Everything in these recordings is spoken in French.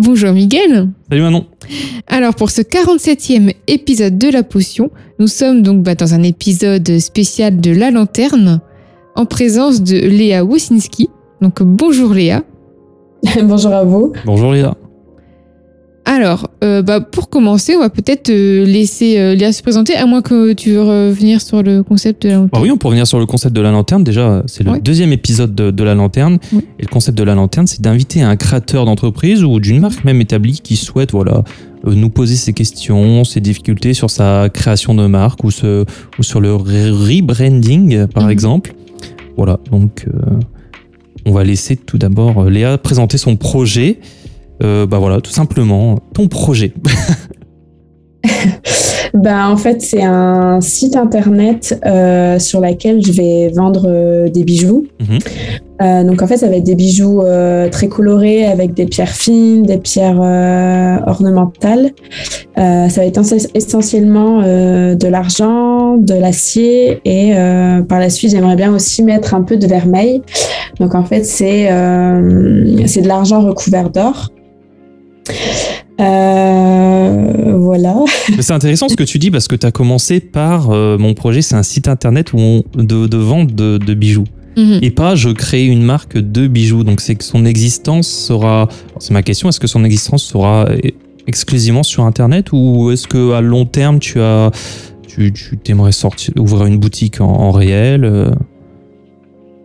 Bonjour Miguel. Salut Manon. Alors pour ce 47e épisode de La Potion, nous sommes donc bah, dans un épisode spécial de La Lanterne en présence de Léa Wosinski. Donc bonjour Léa. bonjour à vous. Bonjour Léa. Alors, euh, bah, pour commencer, on va peut-être euh, laisser euh, Léa se présenter, à moins que tu veux revenir sur le concept de la lanterne. Ah oui, on peut revenir sur le concept de la lanterne. Déjà, c'est le Ouais. deuxième épisode de, de la lanterne. Et le concept de la lanterne, c'est d'inviter un créateur d'entreprise ou d'une marque même établie qui souhaite voilà, nous poser ses questions, ses difficultés sur sa création de marque ou, ce- ou sur le re- rebranding, par Mhm. exemple. Voilà, donc euh, on va laisser tout d'abord Léa présenter son projet. Euh, bah voilà, tout simplement, ton projet. Ben, en fait, c'est un site internet euh, sur lequel je vais vendre euh, des bijoux. Mhm. Donc, en fait, ça va être des bijoux très colorés avec des pierres fines, des pierres ornementales. Ça va être ess- essentiellement de l'argent, de l'acier et par la suite, j'aimerais bien aussi mettre un peu de vermeil. Donc, en fait, c'est c'est de l'argent recouvert d'or. Euh, voilà. C'est intéressant ce que tu dis parce que tu as commencé par euh, mon projet, c'est un site internet où on- de, de vente de, de bijoux. Mhm. Et pas je crée une marque de bijoux. Donc c'est que son existence sera. C'est ma question, est-ce que son existence sera eh, exclusivement sur internet ou est-ce que à long terme tu as. Tu, tu t'aimerais sortir, ouvrir une boutique en, en réel euh,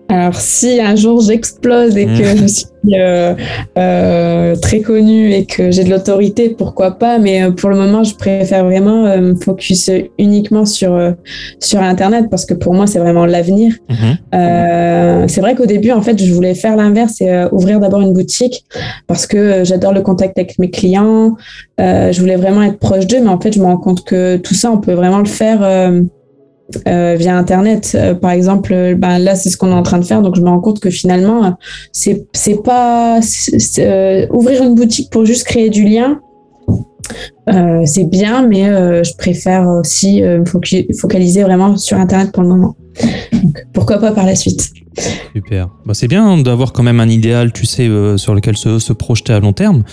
Alors, si un jour j'explose et que Mm. je suis euh, euh, très connue et que j'ai de l'autorité, pourquoi pas, mais euh, pour le moment, je préfère vraiment euh, me focus uniquement sur, euh, sur Internet parce que pour moi, c'est vraiment l'avenir. Euh, c'est vrai qu'au début, en fait, je voulais faire l'inverse et ouvrir d'abord une boutique parce que j'adore le contact avec mes clients. Euh, je voulais vraiment être proche d'eux, mais en fait, je me rends compte que tout ça, on peut vraiment le faire euh, via Internet. Euh, par exemple, euh, ben, là, c'est ce qu'on est en train de faire, donc je me rends compte que finalement, c'est c'est pas c'est- c'est, euh, ouvrir une boutique pour juste créer du lien. euh, c'est bien, mais euh, je préfère aussi me focaliser vraiment sur Internet pour le moment. Donc, pourquoi pas par la suite Super. Bah, c'est bien d'avoir quand même un idéal, tu sais, euh, sur lequel se, se projeter à long terme.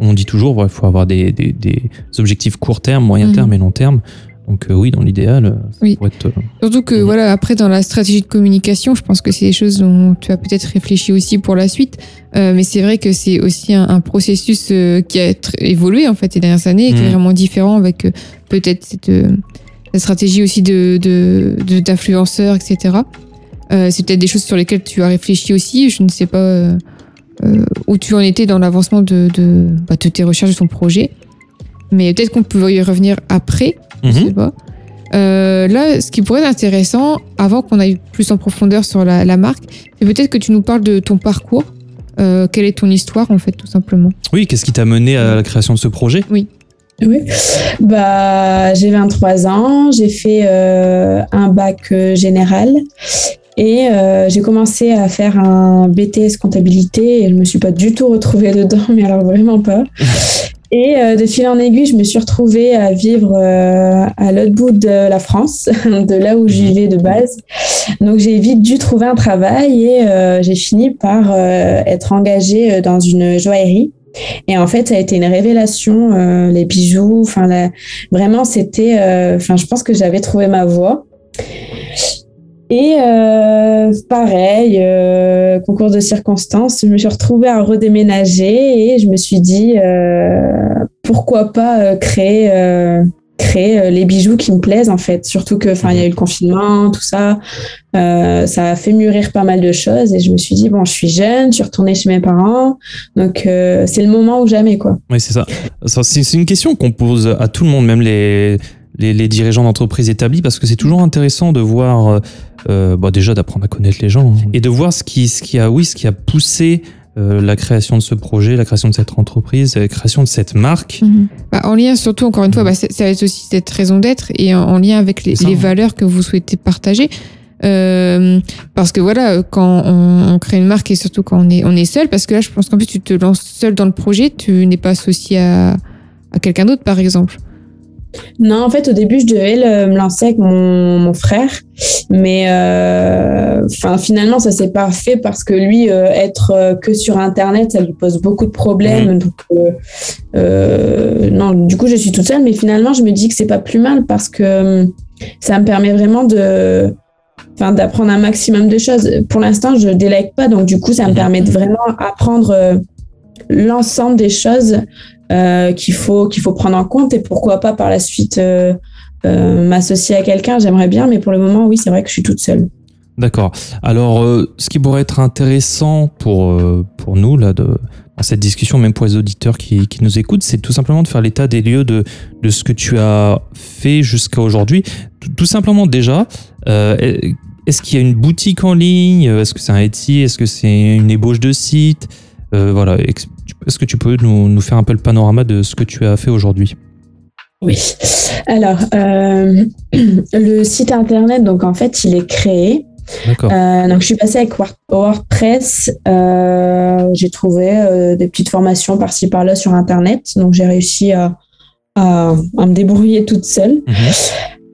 On dit toujours, il faut avoir des, des- des objectifs court terme, moyen Mhm. terme et long terme. Donc euh, oui, dans l'idéal, euh, ça Oui. pourrait être... euh, Surtout que voilà, après dans la stratégie de communication, je pense que c'est des choses dont tu as peut-être réfléchi aussi pour la suite. Euh, mais c'est vrai que c'est aussi un, un processus euh, qui a évolué en fait ces dernières années et qui est vraiment différent avec peut-être cette, la stratégie aussi de d'influenceurs, etc. C'est peut-être des choses sur lesquelles tu as réfléchi aussi. Je ne sais pas où tu en étais dans l'avancement de, de, bah, de tes recherches de ton projet. Mais peut-être qu'on peut y revenir après je mhm. sais pas. Euh, là, ce qui pourrait être intéressant, avant qu'on aille plus en profondeur sur la, la marque, c'est peut-être que tu nous parles de ton parcours. Euh, quelle est ton histoire, en fait, tout simplement? Oui, qu'est-ce qui t'a mené à la création de ce projet? Oui. Bah, j'ai 23 ans, j'ai fait euh, un bac général et euh, j'ai commencé à faire un BTS comptabilité et je me suis pas du tout retrouvée dedans, mais alors vraiment pas. Et euh, de fil en aiguille, je me suis retrouvée à vivre euh, à l'autre bout de la France, de là où je vivais de base. Donc j'ai vite dû trouver un travail et euh, j'ai fini par être engagée dans une joaillerie. Et en fait, ça a été une révélation, euh, les bijoux. Enfin, vraiment, c'était. Enfin, je pense que j'avais trouvé ma voie. Et euh, pareil, euh, concours de circonstances, je me suis retrouvée à redéménager et je me suis dit euh, pourquoi pas créer créer les bijoux qui me plaisent en fait. Surtout que il y a eu le confinement, tout ça, ça a fait mûrir pas mal de choses et je me suis dit bon je suis jeune, je suis retournée chez mes parents, donc c'est le moment ou jamais quoi. Oui c'est ça. C'est une question qu'on pose à tout le monde, même les les, dirigeants d'entreprise établis parce que c'est toujours intéressant de voir, euh, euh bah déjà d'apprendre à connaître les gens hein, et de voir ce qui, ce qui a, oui, ce qui a poussé euh, la création de ce projet, la création de cette entreprise, la création de cette marque. Mhm. Bah, en lien surtout, encore une fois, bah, ça va être aussi cette raison d'être et en, lien avec les, les valeurs que vous souhaitez partager. Euh, parce que voilà, quand on, on, crée une marque et surtout quand on est, on est seul, parce que là, je pense qu'en plus, tu te lances seul dans le projet, tu n'es pas associé à, à quelqu'un d'autre, par exemple. Non, en fait, au début, je devais me lancer avec mon, frère, mais euh, finalement, ça s'est pas fait parce que lui, euh, être euh, que sur Internet, ça lui pose beaucoup de problèmes. non, du coup, je suis toute seule, mais finalement, je me dis que c'est pas plus mal parce que ça me permet vraiment de, d'apprendre un maximum de choses. Pour l'instant, je délègue pas, donc du coup, ça me permet de vraiment apprendre l'ensemble des choses euh, qu'il faut, qu'il faut prendre en compte et pourquoi pas par la suite euh, euh, m'associer à quelqu'un. J'aimerais bien, mais pour le moment, oui, c'est vrai que je suis toute seule. D'accord. Alors, ce qui pourrait être intéressant pour, pour nous, là, de, dans cette discussion, même pour les auditeurs qui, qui nous écoutent, c'est tout simplement de faire l'état des lieux de, de ce que tu as fait jusqu'à aujourd'hui. Tout, simplement, déjà, est-ce qu'il y a une boutique en ligne? Est-ce que c'est un Etsy? Est-ce que c'est une ébauche de site? Voilà, est-ce que tu peux nous, faire un peu le panorama de ce que tu as fait aujourd'hui? Oui. Alors, euh, le site internet, donc en fait, il est créé. Euh, donc, je suis passée avec WordPress. Euh, j'ai trouvé des petites formations par-ci par-là sur Internet. Donc, j'ai réussi à, me débrouiller toute seule.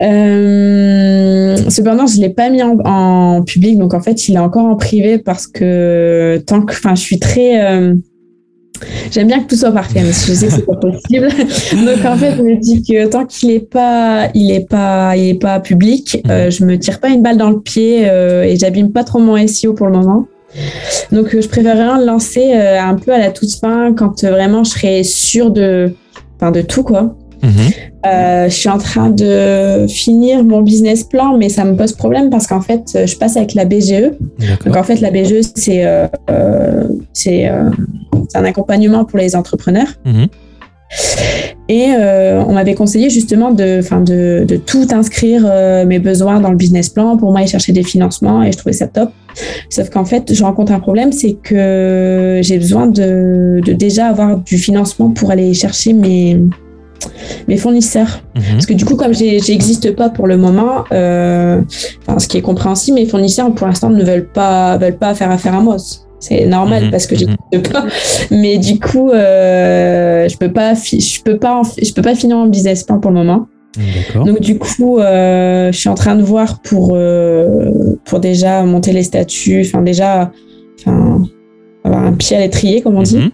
Mhm. cependant, je ne l'ai pas mis en, en, public. Donc, en fait, il est encore en privé parce que tant que, enfin, je suis très J'aime bien que tout soit parfait, mais je sais que c'est pas possible. Donc en fait, je me dis que tant qu'il est pas, il est pas, il est pas public, euh, je me tire pas une balle dans le pied euh, et j'abîme pas trop mon SEO pour le moment. Donc euh, je préférerais le lancer un peu à la toute fin quand vraiment je serai sûre de, enfin de tout quoi. Mhm. Euh, je suis en train de finir mon business plan, mais ça me pose problème parce qu'en fait, je passe avec la BGE. Donc en fait, la BGE, c'est euh, euh, c'est un accompagnement pour les entrepreneurs. Mhm. Et on m'avait conseillé justement de, de, de tout inscrire mes besoins dans le business plan pour moi aller chercher des financements et je trouvais ça top. Sauf qu'en fait, je rencontre un problème, c'est que j'ai besoin de, de, déjà avoir du financement pour aller chercher mes, mes fournisseurs. Mhm. Parce que du coup, comme j'existe pas pour le moment, euh, ce qui est compréhensible, mes fournisseurs pour l'instant ne veulent pas, veulent pas faire affaire à moi. C'est normal mhm. parce que j'existe mhm. pas. Mais du coup, euh, je peux pas, je peux pas, je peux pas finir mon business plan pour le moment. Donc du coup, euh, je suis en train de voir pour pour déjà monter les statuts, enfin déjà, enfin avoir un pied à l'étrier comme on dit.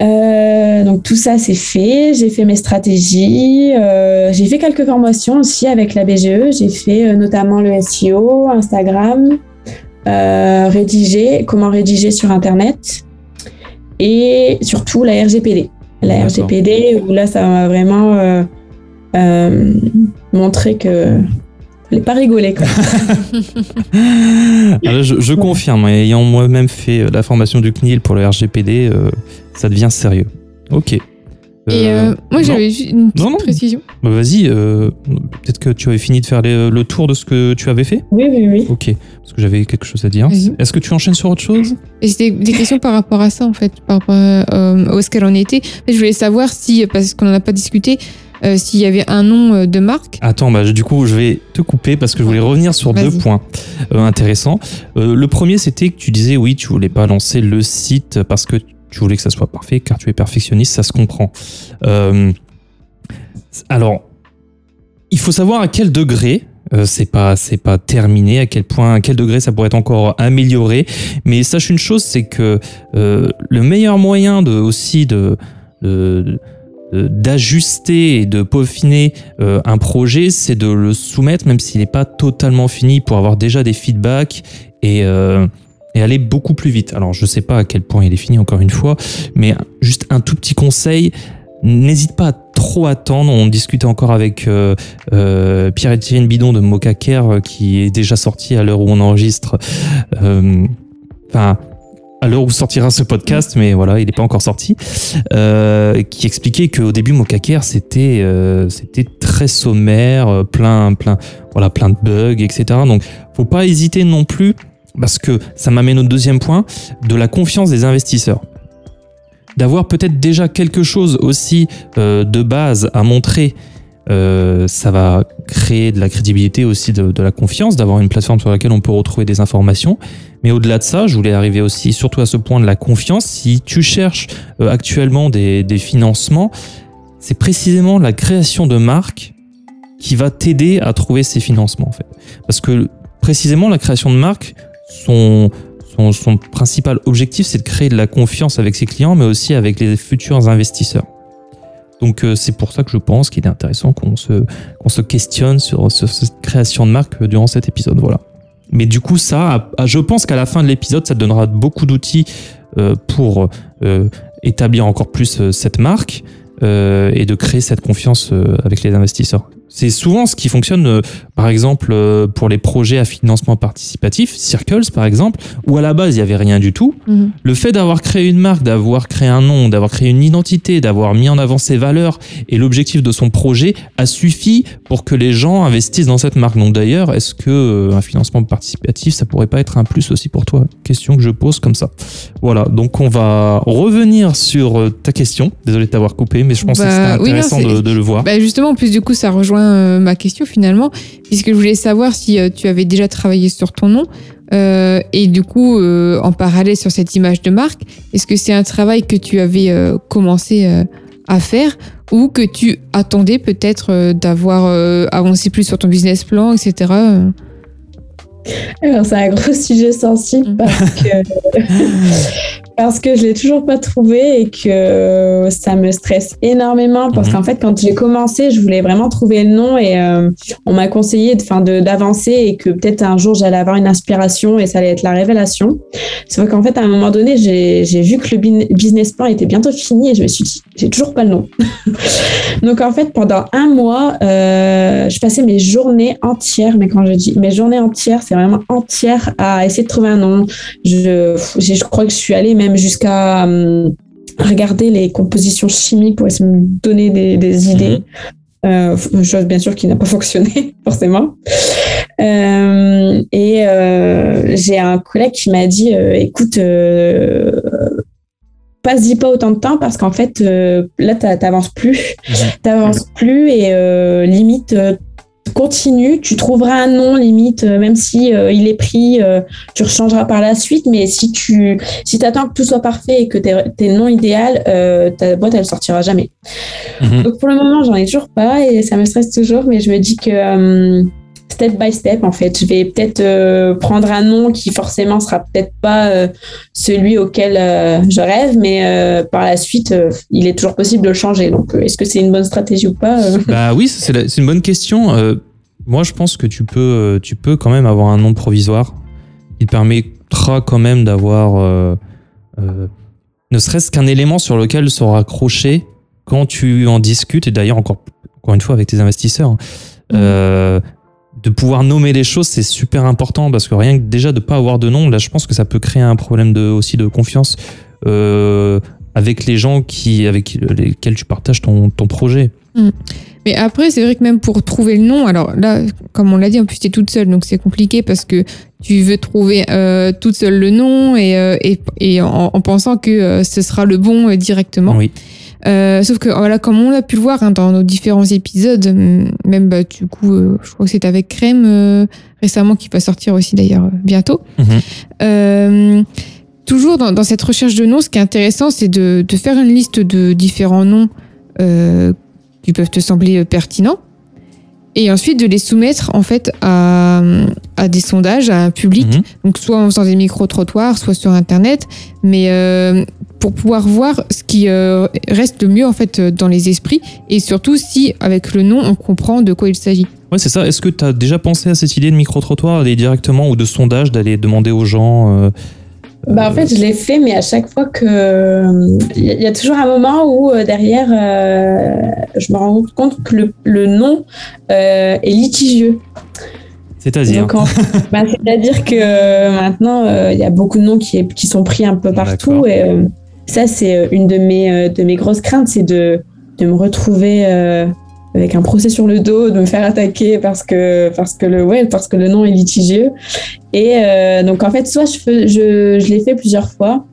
Euh, donc tout ça c'est fait, j'ai fait mes stratégies, euh, j'ai fait quelques formations aussi avec la BGE, j'ai fait euh, notamment le SEO, Instagram, rédiger, comment rédiger sur Internet et surtout la RGPD. La RGPD où là ça m'a vraiment montré que pas rigoler. Quoi. Alors, je, je confirme, ayant moi-même fait la formation du CNIL pour le RGPD, ça devient sérieux. Ok. Et euh, euh, moi j'avais une petite précision. Bah, vas-y, euh, peut-être que tu avais fini de faire le tour de ce que tu avais fait Oui, oui, oui. Ok, parce que j'avais quelque chose à dire. Est-ce que tu enchaînes sur autre chose? C'était des questions par rapport à ça en fait, par rapport à où est-ce qu'elle en était. je voulais savoir si, parce qu'on n'en a pas discuté, s'il y avait un nom de marque. Attends, bah, du coup, je vais te couper parce que je voulais revenir sur deux points intéressants. le premier, c'était que tu disais, oui, tu voulais pas lancer le site parce que tu voulais que ça soit parfait, car tu es perfectionniste, ça se comprend. Euh, alors, il faut savoir à quel degré euh, c'est pas c'est pas terminé à quel point à quel degré ça pourrait être encore amélioré mais sache une chose c'est que euh, le meilleur moyen de aussi de, de d'ajuster et de peaufiner euh, un projet, c'est de le soumettre, même s'il n'est pas totalement fini, pour avoir déjà des feedbacks et, euh, et aller beaucoup plus vite. Alors, je ne sais pas à quel point il est fini, encore une fois, mais juste un tout petit conseil. N'hésite pas à trop attendre. On discutait encore avec euh, euh, Pierre-Étienne Bidon de Mocha Care, qui est déjà sorti à l'heure où on enregistre. Enfin, à l'heure où sortira ce podcast, mais voilà, il n'est pas encore sorti, euh, qui expliquait qu'au début, Mokaker, c'était euh, c'était très sommaire, euh, plein, plein, voilà, plein de bugs, etc. Donc, faut pas hésiter non plus, parce que ça m'amène au deuxième point, de la confiance des investisseurs. D'avoir peut-être déjà quelque chose aussi de base à montrer ça va créer de la crédibilité aussi, de, la confiance, d'avoir une plateforme sur laquelle on peut retrouver des informations. Mais au-delà de ça, je voulais arriver aussi surtout à ce point de la confiance. Si tu cherches euh, actuellement des, financements, c'est précisément la création de marques qui va t'aider à trouver ces financements. En fait. Parce que précisément la création de marques, son, son, son principal objectif, c'est de créer de la confiance avec ses clients, mais aussi avec les futurs investisseurs. Donc euh, c'est pour ça que je pense qu'il est intéressant qu'on se, qu'on se questionne sur, cette création de marque durant cet épisode. Voilà. Mais du coup, ça, je pense qu'à la fin de l'épisode, ça donnera beaucoup d'outils euh, pour euh, établir encore plus euh, cette marque et de créer cette confiance avec les investisseurs. C'est souvent ce qui fonctionne, euh, par exemple, euh, pour les projets à financement participatif, Circles par exemple, où à la base il n'y avait rien du tout. Mhm. Le fait d'avoir créé une marque, d'avoir créé un nom, d'avoir créé une identité, d'avoir mis en avant ses valeurs et l'objectif de son projet a suffi pour que les gens investissent dans cette marque. Donc d'ailleurs, est-ce que euh, un financement participatif, ça pourrait pas être un plus aussi pour toi? Question que je pose comme ça. Voilà, donc on va revenir sur ta question. Désolé de t'avoir coupé, mais je pense que c'était bah, intéressant de, le voir. Bah justement, en plus du coup, ça rejoint euh, ma question finalement, puisque je voulais savoir si euh, tu avais déjà travaillé sur ton nom. Euh, et du coup, en parallèle sur cette image de marque, est-ce que c'est un travail que tu avais commencé à faire ou que tu attendais peut-être d'avoir avancé plus sur ton business plan, etc. Alors, c'est un gros sujet sensible mm. parce que parce que je l'ai toujours pas trouvé et que ça me stresse énormément. Parce mhm. qu'en fait quand j'ai commencé je voulais vraiment trouver le nom et euh, on m'a conseillé de d'avancer et que peut-être un jour j'allais avoir une inspiration et ça allait être la révélation. C'est vrai qu'en fait à un moment donné j'ai vu que le business plan était bientôt fini et je me suis dit j'ai toujours pas le nom. Donc en fait pendant un mois euh, je passais mes journées entières mais quand je dis mes journées entières c'est vraiment entières à essayer de trouver un nom. Je je crois que je suis allée même jusqu'à hum, regarder les compositions chimiques pour essayer de me donner des, idées. Mhm. Euh, chose bien sûr qui n'a pas fonctionné forcément. Euh, et euh, j'ai un collègue qui m'a dit écoute, passe-y pas autant de temps parce qu'en fait là t'avances plus, mhm. t'avances plus et limite continue, tu trouveras un nom limite, euh, même si euh, il est pris, euh, tu rechangeras par la suite. Mais si tu si attends que tout soit parfait et que tu es le nom idéal, ta boîte elle sortira jamais. Mhm. Donc pour le moment, j'en ai toujours pas et ça me stresse toujours, mais je me dis que step by step en fait, je vais peut-être prendre un nom qui forcément sera peut-être pas celui auquel je rêve, mais par la suite, il est toujours possible de le changer. Donc est-ce que c'est une bonne stratégie ou pas Bah oui, c'est une bonne question moi, je pense que tu peux, euh, tu peux quand même avoir un nom provisoire. Il permettra quand même d'avoir euh, euh, ne serait-ce qu'un élément sur lequel se raccrocher quand tu en discutes, et d'ailleurs encore, encore une fois avec tes investisseurs. Mmh. De pouvoir nommer les choses, c'est super important parce que rien que déjà de pas avoir de nom, là, je pense que ça peut créer un problème de, aussi de confiance avec les gens qui, avec lesquels tu partages ton, ton projet. Mmh. Mais après, c'est vrai que même pour trouver le nom, alors là, comme on l'a dit, en plus, tu es toute seule, donc c'est compliqué parce que tu veux trouver euh, toute seule le nom et, euh, et, et en, pensant que euh, ce sera le bon euh, directement. Oui. Sauf que voilà, comme on l'a pu le voir hein, dans nos différents épisodes, même bah, du coup, je crois que c'est avec Crème récemment qui va sortir aussi d'ailleurs bientôt. Mhm. toujours dans, dans, cette recherche de noms, ce qui est intéressant, c'est de, de, faire une liste de différents noms qui peuvent te sembler euh, pertinents et ensuite de les soumettre en fait à, à des sondages à un public, mhm. donc soit en faisant des micro-trottoirs, soit sur Internet, mais euh, pour pouvoir voir ce qui euh, reste le mieux en fait dans les esprits et surtout si avec le nom on comprend de quoi il s'agit. Ouais, c'est ça. Est-ce que tu as déjà pensé à cette idée de micro-trottoir, d'aller directement ou de sondage, d'aller demander aux gens euh, bah, en fait, je l'ai fait, mais à chaque fois que. Il y, a toujours un moment où euh, derrière, je me rends compte que le, le nom est litigieux. C'est-à-dire bah, C'est-à-dire que maintenant, il y a beaucoup de noms qui, qui sont pris un peu partout. Et ça, c'est une de mes, de mes grosses craintes, c'est de, de me retrouver avec un procès sur le dos, de me faire attaquer parce que parce que le ouais parce que le nom est litigieux. Et euh, donc en fait, soit je je, je l'ai fait plusieurs fois.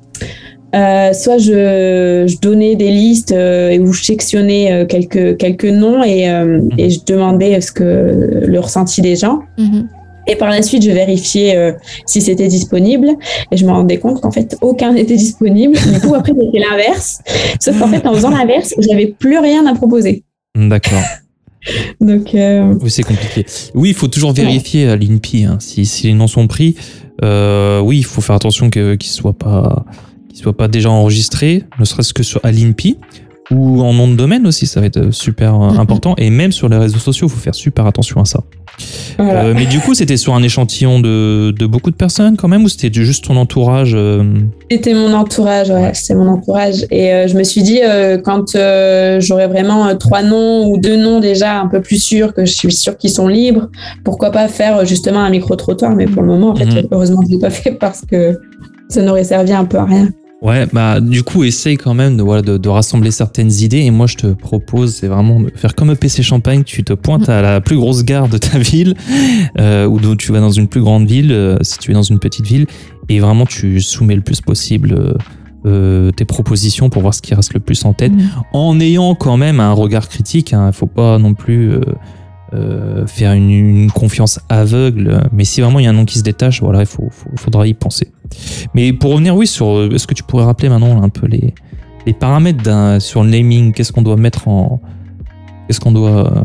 Euh, soit je, je, donnais des listes euh, où je sectionnais euh, quelques, quelques noms et, euh, mhm. et je demandais ce que le ressenti des gens. Mhm. Et par la suite, je vérifiais si c'était disponible et je me rendais compte qu'en fait, aucun n'était disponible. Du coup, après, c'était l'inverse. Sauf qu'en fait, en faisant l'inverse, j'avais plus rien à proposer. D'accord. Donc, euh, Oui, c'est compliqué. Oui, il faut toujours vérifier à l'INPI hein, si, si, les noms sont pris. Euh, oui, il faut faire attention qu'ils ne soient, pas, soient pas déjà enregistrés, ne serait-ce que sur, à l'INPI ou en nom de domaine aussi, ça va être super mm-hmm. important. Et même sur les réseaux sociaux, il faut faire super attention à ça. Euh, mais du coup, c'était sur un échantillon de, de, beaucoup de personnes quand même, ou c'était juste ton entourage euh C'était mon entourage, ouais, c'était mon entourage. Et euh, je me suis dit, quand j'aurais vraiment trois noms ou deux noms déjà un peu plus sûrs, que je suis sûre qu'ils sont libres, pourquoi pas faire justement un micro-trottoir Mais pour le moment, en fait, mm-hmm. heureusement je ne l'ai pas fait parce que ça n'aurait servi un peu à rien. Ouais, bah du coup, essaye quand même de, voilà, de, de, rassembler certaines idées. Et moi, je te propose, c'est vraiment de faire comme PC Champagne. Tu te pointes à la plus grosse gare de ta ville, euh, ou tu vas dans une plus grande ville, euh, si tu es dans une petite ville, et vraiment tu soumets le plus possible euh, tes propositions pour voir ce qui reste le plus en tête, mmh. en ayant quand même un regard critique. Il hein. faut pas non plus euh, faire une, confiance aveugle. Mais si vraiment il y a un nom qui se détache, voilà, il faut, faudra y penser. Mais pour revenir, oui, sur, est-ce que tu pourrais rappeler maintenant un peu les, les paramètres sur le naming? Qu'est-ce qu'on doit mettre en, qu'est-ce qu'on doit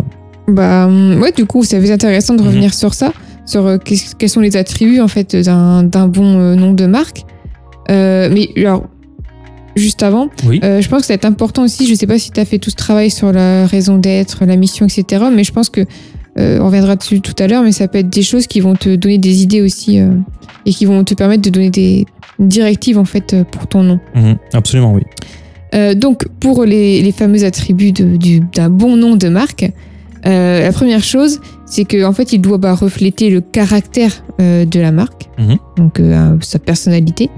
Bah ouais, du coup, c'est intéressant de mhm. revenir sur ça, sur euh, quels sont les attributs en fait d'un bon euh, nom de marque. mais alors, juste avant. Euh, je pense que c'est important aussi, je ne sais pas si tu as fait tout ce travail sur la raison d'être, la mission, etc. Mais je pense que, euh, on reviendra dessus tout à l'heure, mais ça peut être des choses qui vont te donner des idées aussi euh, et qui vont te permettre de donner des directives en fait pour ton nom. Mhm. absolument, oui. donc, pour les, fameux attributs d'un bon nom de marque, la première chose, c'est qu'en en fait, il doit bah, refléter le caractère de la marque, mhm. donc sa personnalité.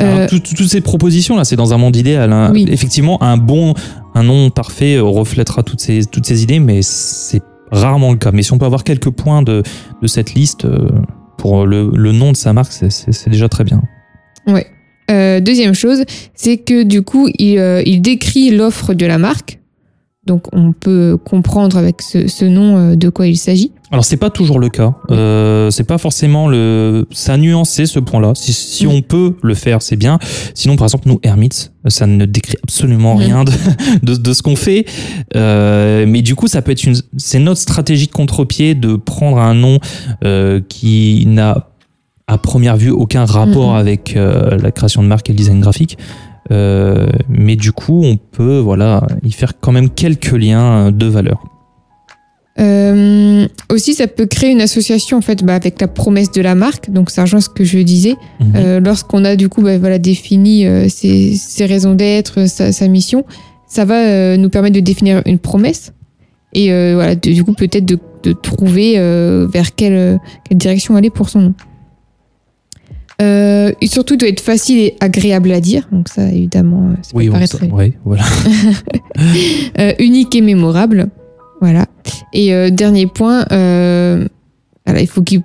Euh, toutes ces propositions là, c'est dans un monde idéal. Hein. Effectivement, un bon, un nom parfait euh, reflètera toutes ces, toutes ces idées, mais c'est rarement le cas. Mais si on peut avoir quelques points de, de cette liste euh, pour le, le, nom de sa marque, c'est déjà très bien. Ouais. deuxième chose, c'est que du coup, il, il décrit l'offre de la marque. Donc, on peut comprendre avec ce, ce nom de quoi il s'agit. Alors c'est pas toujours le cas. Euh, c'est pas forcément le. Ça a nuancé ce point-là. Si, si on peut le faire, c'est bien. Sinon, par exemple, nous Hermits, ça ne décrit absolument rien de, de, de ce qu'on fait. Euh, mais du coup, ça peut être une. C'est notre stratégie de contre-pied de prendre un nom euh, qui n'a à première vue aucun rapport avec euh, la création de marque et le design graphique. Euh, mais du coup, on peut voilà y faire quand même quelques liens de valeur. Euh, aussi, ça peut créer une association en fait bah, avec la promesse de la marque. Donc, ça rejoint ce que je disais. Mhm. Euh, lorsqu'on a du coup bah, voilà, défini euh, ses, raisons d'être, sa, mission, ça va nous permettre de définir une promesse et voilà, du coup peut-être de, de, trouver vers quelle, quelle, direction aller pour son nom. Et surtout, il doit être facile et agréable à dire. Donc ça, évidemment, ça oui, paraître oui, voilà. unique et mémorable. Voilà. Et euh, dernier point, euh, il faut qu'il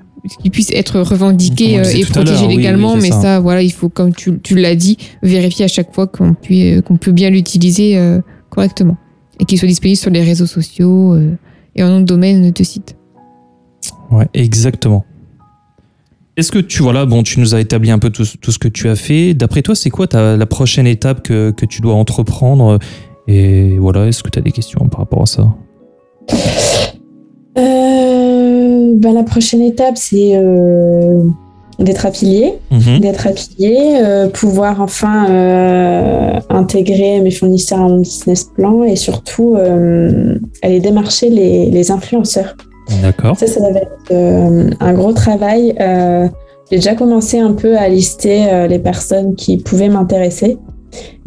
puisse être revendiqué euh, et protégé légalement, mais ça. voilà, il faut, comme tu, l'as dit, vérifier à chaque fois qu'on peut, qu'on peut bien l'utiliser correctement et qu'il soit disponible sur les réseaux sociaux et en nom de domaine de site. Ouais, exactement. Est-ce que tu voilà, bon, tu nous as établi un peu tout, ce que tu as fait. D'après toi, c'est quoi ta, la prochaine étape que, que tu dois entreprendre? Et voilà, est-ce que tu as des questions par rapport à ça? Euh, ben, La prochaine étape, c'est euh, d'être affilié, Mhm. d'être affilié, euh, pouvoir enfin euh, intégrer mes fournisseurs à mon business plan et surtout aller démarcher les, les influenceurs. D'accord. Ça, ça va être euh, un gros travail. Euh, J'ai déjà commencé un peu à lister euh, les personnes qui pouvaient m'intéresser.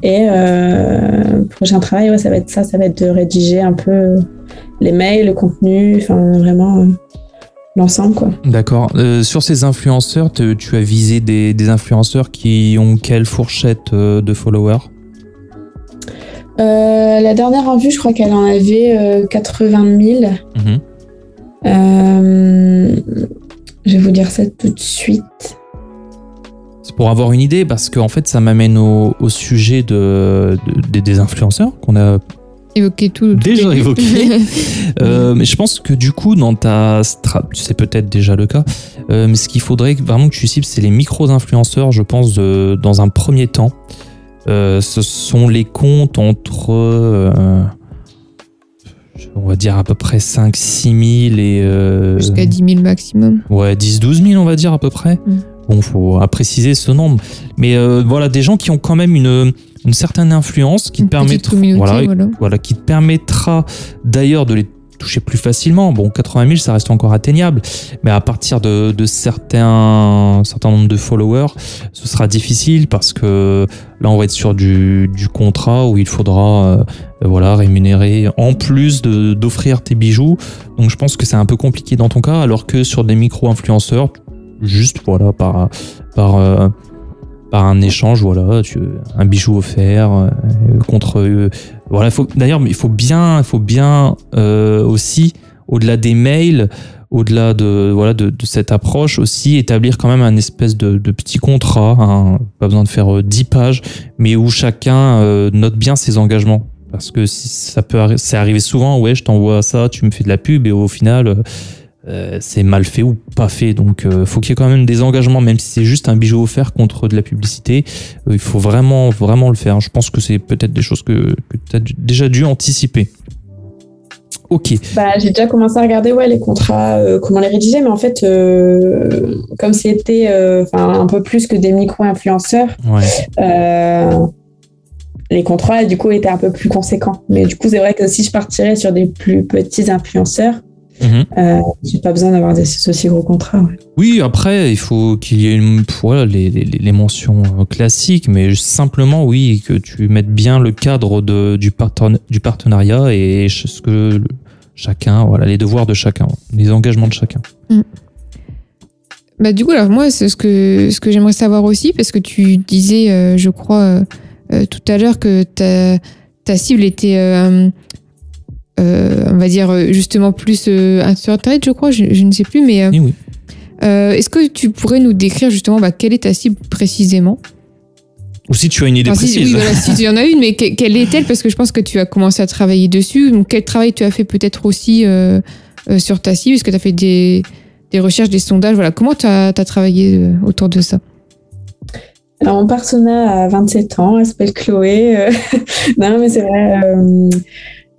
Et euh, le prochain travail, ouais, ça va être ça, ça va être de rédiger un peu les mails, le contenu, enfin vraiment euh, l'ensemble quoi. D'accord. Euh, sur ces influenceurs, te- tu as visé des, des influenceurs qui ont quelle fourchette de followers? La dernière en vue, je crois qu'elle en avait euh, 80 000. Mhm. Euh, je vais vous dire ça tout de suite. C'est pour avoir une idée, parce qu'en fait, ça m'amène au, au sujet de, de- des- influenceurs qu'on a Évoquer tout. Déjà tout- évoqué. Euh, mais je pense que du coup, dans ta strat, c'est peut-être déjà le cas, euh, mais ce qu'il faudrait vraiment que tu cibles, c'est les micro-influenceurs, je pense, de- dans un premier temps. Euh, ce sont les comptes entre, euh, on va dire à peu près 5-6 000 et... euh, Jusqu'à 10 000 maximum. Ouais, 10-12 000, on va dire à peu près. Mm. Bon, faut à préciser ce nombre. Mais euh, voilà, des gens qui ont quand même une, une certaine influence qui Une te petite permettra, communauté, voilà, voilà. voilà, qui te permettra d'ailleurs de les toucher plus facilement. Bon, 80 000, ça reste encore atteignable, mais à partir de, de certains, certain nombre de followers, ce sera difficile parce que là, on va être sur du, du contrat où il faudra euh, voilà, rémunérer en plus d'offrir tes bijoux. Donc, je pense que c'est un peu compliqué dans ton cas, alors que sur des micro-influenceurs, juste voilà, par, par, euh, par un échange, voilà, tu, un bijou offert euh, contre. Euh, voilà, il faut- d'ailleurs, il faut bien, il faut bien euh, aussi, au-delà des mails, au-delà de, voilà, de, de cette approche aussi, établir quand même un espèce de, de petit contrat, hein, pas besoin de faire euh, 10 pages, mais où chacun euh, note bien ses engagements. Parce que si ça peut c'est arrivé souvent, ouais, je t'envoie ça, tu me fais de la pub, et au final, euh, c'est mal fait ou pas fait. Donc, euh, faut qu'il y ait quand même des engagements, même si c'est juste un bijou offert contre de la publicité. euh, il faut vraiment, vraiment le faire. Je pense que c'est peut-être des choses que, que tu as déjà dû anticiper. Ok. Bah, j'ai déjà commencé à regarder ouais, les contrats, euh, comment les rédiger, mais en fait, euh, comme c'était euh, un peu plus que des micro-influenceurs, Ouais. les contrats, du coup, étaient un peu plus conséquents. Mais du coup, c'est vrai que si je partirais sur des plus petits influenceurs, Mhm. euh, j'ai pas besoin d'avoir des aussi gros contrats. ouais. Oui, après, il faut qu'il y ait une, voilà, les, les, les mentions euh, classiques, mais simplement, oui, que tu mettes bien le cadre de, du, parten- du partenariat et ce que le- chacun, voilà, les devoirs de chacun, les engagements de chacun. Bah, du coup, alors moi, c'est ce que, ce que j'aimerais savoir aussi, parce que tu disais, euh, je crois, euh, tout à l'heure que ta, ta cible était, on va dire, euh, justement plus euh, sur Internet, je crois, je, je ne sais plus, mais euh, Oui, euh, est-ce que tu pourrais nous décrire justement bah, quelle est ta cible précisément? Ou si tu as une idée Enfin, si, précise. oui, voilà, si tu en as une, mais que- quelle est-elle? Parce que je pense que tu as commencé à travailler dessus. Donc, quel travail tu as fait peut-être aussi euh, euh, sur ta cible? Est-ce que tu as fait des, des recherches, des sondages? Voilà, comment tu as, travaillé euh, autour de ça? Alors, mon persona a 27 ans, elle s'appelle Chloé. euh, non, mais c'est vrai. euh,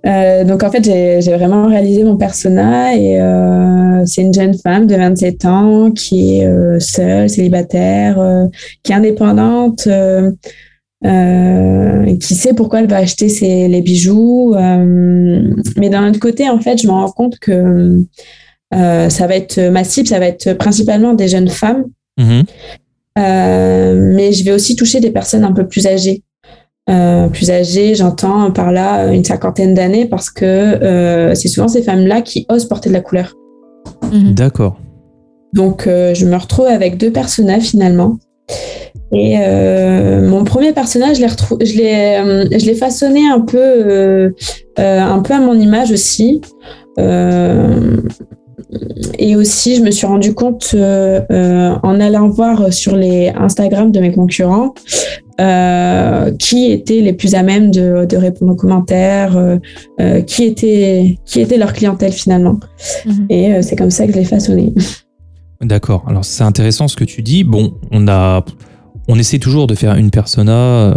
euh, donc, en fait, j'ai vraiment réalisé mon persona et euh, c'est une jeune femme de 27 ans qui est euh, seule, célibataire, qui est indépendante, qui sait pourquoi elle va acheter ses, les bijoux. mais d'un autre côté, en fait, je me rends compte que ça va être ma cible, ça va être principalement des jeunes femmes. Mhm. Euh, mais je vais aussi toucher des personnes un peu plus âgées. Euh, plus âgées, j'entends par là une cinquantaine d'années parce que euh, c'est souvent ces femmes-là qui osent porter de la couleur. Mhm. D'accord. Donc euh, je me retrouve avec deux personnages finalement. Et euh, mon premier personnage, je l'ai retrou- je l'ai, je l'ai façonné un peu, euh, euh, un peu à mon image aussi. Euh, et aussi, je me suis rendu compte euh, euh, en allant voir sur les Instagram de mes concurrents euh, qui étaient les plus à même de, de répondre aux commentaires, euh, euh, qui, était, qui était leur clientèle finalement. Mhm. Et euh, c'est comme ça que je l'ai façonné. D'accord. Alors c'est intéressant ce que tu dis. Bon, on a, on essaie toujours de faire une persona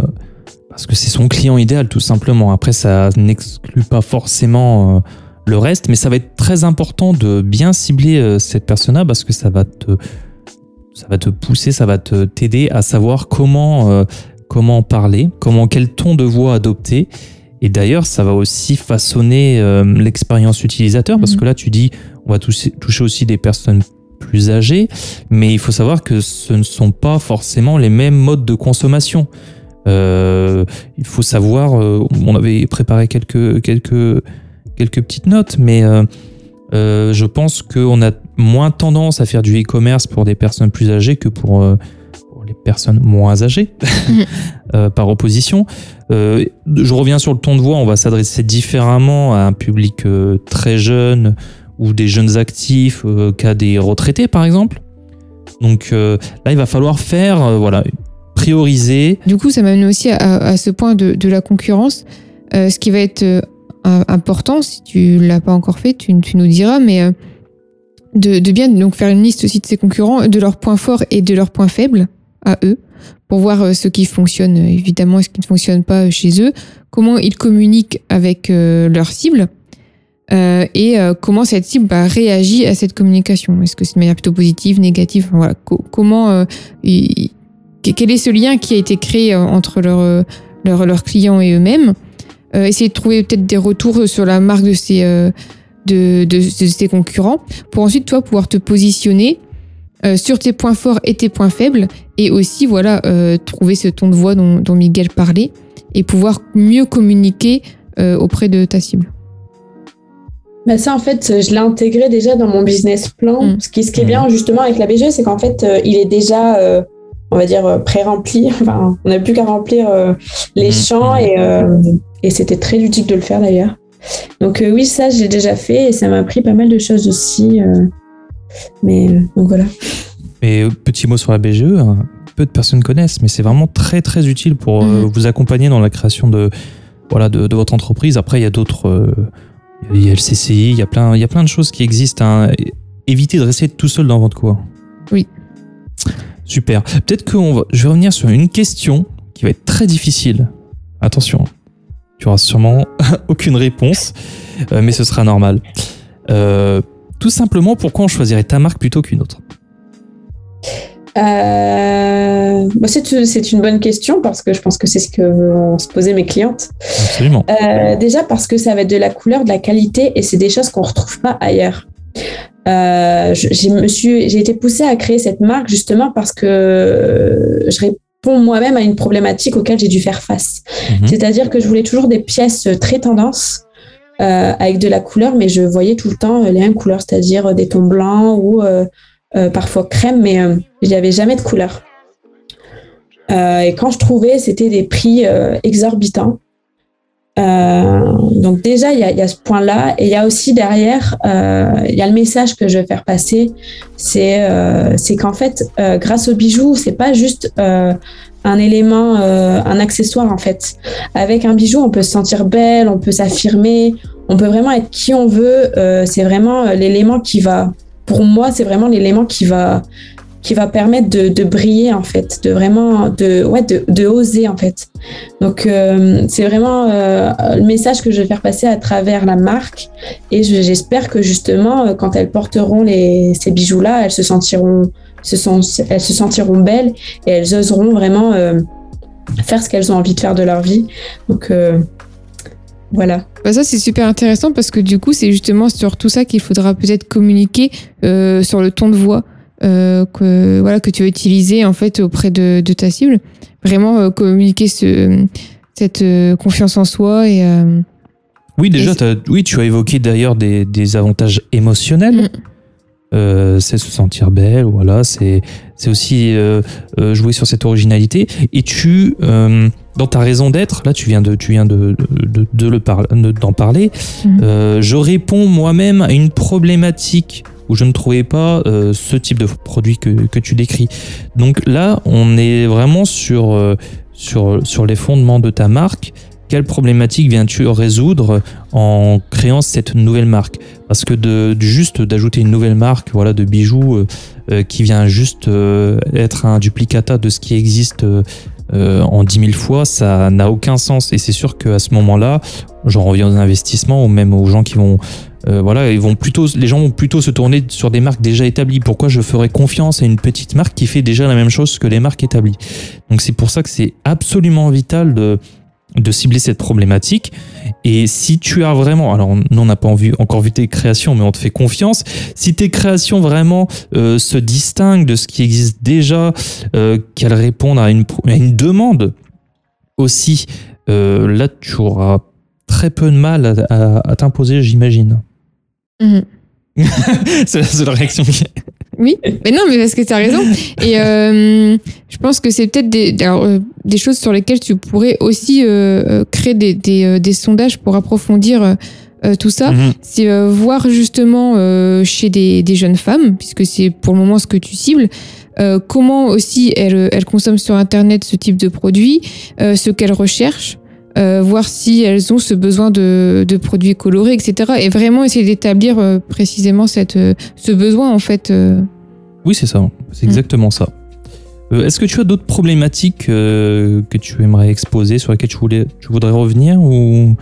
parce que c'est son client idéal tout simplement. Après, ça n'exclut pas forcément le reste, mais ça va être très important de bien cibler cette persona parce que ça va te, ça va te pousser, ça va te t'aider à savoir comment, euh, comment parler, comment quel ton de voix adopter. Et d'ailleurs, ça va aussi façonner euh, l'expérience utilisateur parce Mhm. que là, tu dis, on va toucher, toucher aussi des personnes plus âgées, mais il faut savoir que ce ne sont pas forcément les mêmes modes de consommation. Euh, il faut savoir, euh, on avait préparé quelques, quelques, quelques petites notes, mais euh, je pense qu'on a moins tendance à faire du e-commerce pour des personnes plus âgées que pour, euh, pour les personnes moins âgées, euh, par opposition. Euh, je reviens sur le ton de voix, on va s'adresser différemment à un public très jeune ou des jeunes actifs qu'à des retraités, par exemple. Donc là, il va falloir faire, voilà, prioriser. Du coup, ça m'amène aussi à, à ce point de, de la concurrence. Ce qui va être important, si tu l'as pas encore fait, tu, tu nous diras, mais de, bien donc faire une liste aussi de ses concurrents, de leurs points forts et de leurs points faibles à eux, pour voir euh, ce qui fonctionne euh, évidemment et ce qui ne fonctionne pas euh, chez eux, comment ils communiquent avec leur cible. et comment cette cible bah, réagit à cette communication Est-ce que c'est de manière plutôt positive, négative voilà. Co- Comment quel est ce lien qui a été créé entre leurs clients et eux-mêmes Essayer de trouver peut-être des retours sur la marque de ces, de, de, de ses concurrents pour ensuite, toi, pouvoir te positionner euh, sur tes points forts et tes points faibles et aussi, voilà, euh, trouver ce ton de voix dont, dont Miguel parlait et pouvoir mieux communiquer euh, auprès de ta cible. Bah ça, en fait, je l'ai intégré déjà dans mon business plan. Mm. Ce, qui, ce qui est bien justement avec la BGE, c'est qu'en fait, euh, il est déjà, euh, on va dire, pré-rempli. Enfin, on n'a plus qu'à remplir euh, les Mm. champs et, euh, et c'était très ludique de le faire d'ailleurs. Donc euh, oui, ça, j'ai déjà fait et ça m'a appris pas mal de choses aussi. euh, mais euh, donc voilà. Et petit mot sur la BGE, hein, peu de personnes connaissent, mais c'est vraiment très très utile pour Mhm. vous accompagner dans la création de, voilà, de, de votre entreprise. Après, il y a d'autres. il y a le CCI, il y a plein, il y a plein de choses qui existent. hein. Évitez de rester tout seul dans votre coin. Oui. Super. Peut-être que on va, je vais revenir sur une question qui va être très difficile. Attention, tu auras sûrement aucune réponse, euh, mais ce sera normal. Euh, tout simplement, pourquoi on choisirait ta marque plutôt qu'une autre? Euh, bah, c'est une bonne question parce que je pense que c'est ce que vont se posaient mes clientes. Absolument. Euh, déjà parce que ça va être de la couleur, de la qualité et c'est des choses qu'on retrouve pas ailleurs. Euh, j'ai été poussée à créer cette marque justement parce que je moi-même à une problématique auquel j'ai dû faire face. Mhm. C'est-à-dire que je voulais toujours des pièces très tendance euh, avec de la couleur, mais je voyais tout le temps euh, les mêmes couleurs, c'est-à-dire des tons blancs ou euh, euh, parfois crème, mais euh, il n'y avait jamais de couleur. Euh, et quand je trouvais, c'était des prix euh, exorbitants. Euh, donc déjà, il y a, ce point-là. Et il y a aussi derrière, euh, il y a le message que je veux faire passer. C'est euh, qu'en fait, euh, grâce aux bijoux, c'est pas juste un élément, un accessoire en fait. Avec un bijou, on peut se sentir belle, on peut s'affirmer, on peut vraiment être qui on veut. C'est vraiment l'élément qui va, pour moi, c'est vraiment l'élément qui va qui va permettre de, briller en fait, de vraiment de ouais de, oser en fait. Donc euh, c'est vraiment euh, le message que je vais faire passer à travers la marque et je- j'espère que justement euh, quand elles porteront ces bijoux là, elles se sentiront se sent- elles se sentiront belles et elles oseront vraiment faire ce qu'elles ont envie de faire de leur vie. Donc voilà. Bah ça, c'est super intéressant parce que du coup, c'est justement sur tout ça qu'il faudra peut-être communiquer sur le ton de voix que, voilà, que tu vas utiliser en fait auprès de, de ta cible. Vraiment euh, communiquer ce, cette euh, confiance en soi et euh, Oui, déjà, oui, tu as évoqué d'ailleurs des, des avantages émotionnels. Mm. Euh, c'est se sentir belle, voilà, c'est aussi euh, euh, jouer sur cette originalité. Et tu, euh, dans ta raison d'être, là, tu viens de, tu viens de, de, de le par- de- d'en parler. Euh, je réponds moi-même à une problématique où je ne trouvais pas euh, ce type de produit que, que tu décris. Donc là, on est vraiment sur, euh, sur, sur les fondements de ta marque. Quelle problématique viens-tu résoudre en créant cette nouvelle marque? Parce que de, juste d'ajouter une nouvelle marque voilà, de bijoux euh, qui vient juste être un duplicata de ce qui existe en 10 000 fois, ça n'a aucun sens. Et c'est sûr qu'à ce moment-là, j'en reviens aux investissements ou même aux gens qui vont euh, voilà, ils vont plutôt, les gens vont plutôt se tourner sur des marques déjà établies. Pourquoi je ferais confiance à une petite marque qui fait déjà la même chose que les marques établies? Donc c'est pour ça que c'est absolument vital de cibler cette problématique. Et si tu as vraiment, alors nous on n'a pas encore vu tes créations, mais on te fait confiance, si tes créations vraiment euh, se distinguent de ce qui existe déjà, euh, qu'elles répondent à une, demande aussi, là tu auras très peu de mal à, t'imposer, j'imagine. Mhm. c'est la seule réaction. Oui, mais non, mais parce que tu as raison. Et euh, je pense que c'est peut-être des, alors, euh, des choses sur lesquelles tu pourrais aussi euh, euh créer des, des, euh, des, sondages pour approfondir euh, tout ça. Mhm. C'est voir justement chez des, des, jeunes femmes, puisque c'est pour le moment ce que tu cibles, comment aussi elles, elles consomment sur Internet ce type de produits, ce qu'elles recherchent. Euh, voir si elles ont ce besoin de, de produits colorés, etc. Et vraiment essayer d'établir euh, précisément cette, euh, ce besoin, en fait. Oui, c'est ça. C'est exactement ça. Est-ce que tu as d'autres problématiques que tu aimerais exposer, sur lesquelles tu, voulais, tu voudrais revenir ou...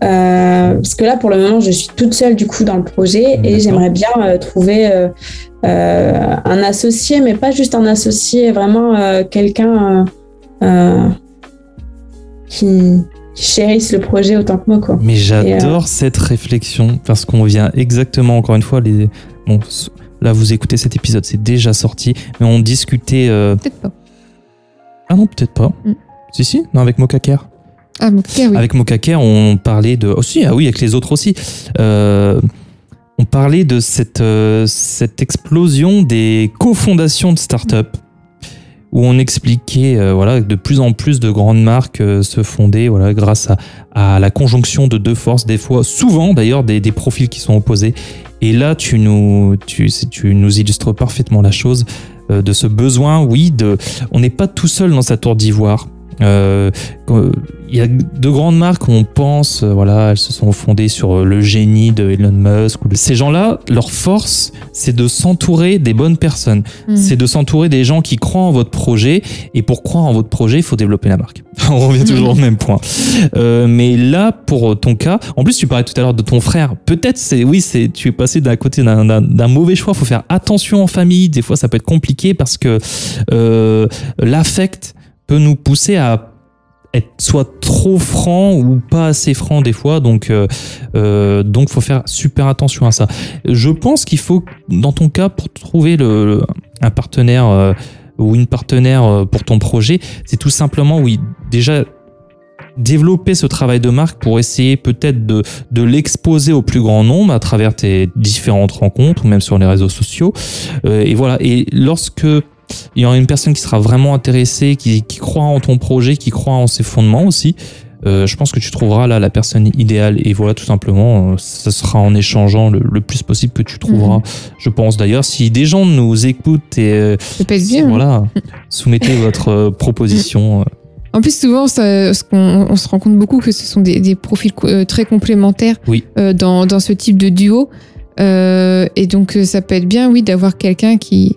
parce que là, pour le moment, je suis toute seule du coup dans le projet et j'aimerais bien trouver un associé, mais pas juste un associé, vraiment quelqu'un qui, chérissent le projet autant que moi. Quoi. Mais j'adore euh, cette réflexion parce qu'on vient exactement, encore une fois, les... bon, là vous écoutez cet épisode, c'est déjà sorti, mais on discutait. Euh, peut-être pas. Ah non, peut-être pas. Mm. Si, si, non, avec Mokaker. Ah, Mokaker, oui. Avec Mokaker, on parlait de. Oh, si, ah oui, avec les autres aussi. Euh, on parlait de cette, cette explosion des cofondations de start-up où on expliquait euh, voilà de plus en plus de grandes marques euh, se fondaient grâce à, la conjonction de deux forces des fois souvent d'ailleurs des, profils qui sont opposés. Et là tu nous tu, tu nous illustres parfaitement la chose euh, de ce besoin oui de on n'est pas tout seul dans sa tour d'ivoire euh, il y a de grandes marques, on pense, euh, voilà, elles se sont fondées sur euh, le génie de Elon Musk. Ces gens-là, leur force, c'est de s'entourer des bonnes personnes. Mm. C'est de s'entourer des gens qui croient en votre projet. Et pour croire en votre projet, il faut développer la marque. on revient toujours au même point. Euh, mais là, pour ton cas, en plus, tu parlais tout à l'heure de ton frère. Peut-être, c'est oui, c'est tu es passé d'un côté d'un mauvais choix. Il faut faire attention en famille. Des fois, ça peut être compliqué parce que euh, l'affect peut nous pousser à être soit trop franc ou pas assez franc des fois. Donc euh, euh, donc faut faire super attention à ça. Je pense qu'il faut dans ton cas pour trouver le, un partenaire euh, ou une partenaire euh, pour ton projet c'est tout simplement oui déjà développer ce travail de marque pour essayer peut-être de, de l'exposer au plus grand nombre à travers tes différentes rencontres ou même sur les réseaux sociaux. Euh, et voilà. Et lorsque il y aura une personne qui sera vraiment intéressée, qui, qui croit en ton projet, qui croit en ses fondements aussi. Euh, je pense que tu trouveras là la personne idéale et voilà tout simplement euh, ça sera en échangeant le, le, plus possible que tu trouveras Mhm. je pense d'ailleurs si des gens nous écoutent et euh, bien. hein. voilà soumettez votre euh, proposition euh. En plus, souvent, ça, on, se rend compte beaucoup que ce sont des, des profils très complémentaires Oui. dans, dans ce type de duo. Et donc, ça peut être bien, oui, d'avoir quelqu'un qui,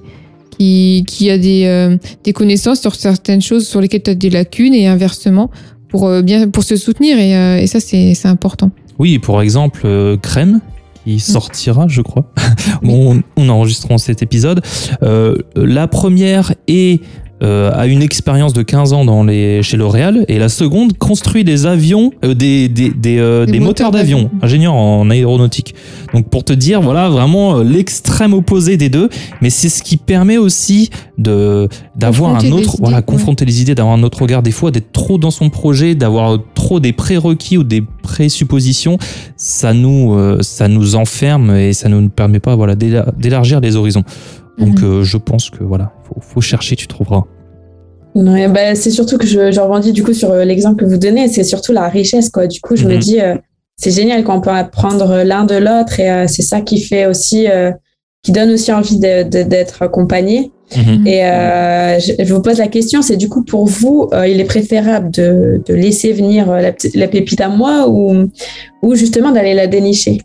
qui, qui a des, euh, des connaissances sur certaines choses sur lesquelles tu as des lacunes et inversement pour, euh, bien, pour se soutenir. Et, euh, et ça, c'est important. oui pour exemple Crème qui sortira je crois bon, on, on enregistrera cet épisode Euh, la première est euh, a une expérience de 15 ans dans les, chez L'Oréal et la seconde construit des avions, euh, des, des, des, euh, Des moteurs moteurs d'avion, d'avion. ingénieur en aéronautique. Donc pour te dire, voilà vraiment euh, l'extrême opposé des deux, mais c'est ce qui permet aussi de d'avoir un autre, idées, voilà, ouais. confronter les idées, d'avoir un autre regard. Des fois, d'être trop dans son projet, d'avoir trop des prérequis ou des présuppositions, ça nous, euh, ça nous enferme et ça ne nous permet pas, voilà, d'éla- d'élargir les horizons. Donc Mhm. euh, je pense que voilà, faut, faut chercher, tu trouveras. Ouais, bah, c'est surtout que je, je rebondis du coup sur euh, l'exemple que vous donnez, c'est surtout la richesse quoi. Du coup, je me Mhm. dis euh, c'est génial qu'on peut apprendre l'un de l'autre et euh, c'est ça qui fait aussi euh, qui donne aussi envie d'être accompagné. Mhm. Et euh, je, je vous pose la question, c'est du coup pour vous, euh, il est préférable de, de laisser venir la, la pépite à moi ou, ou justement d'aller la dénicher?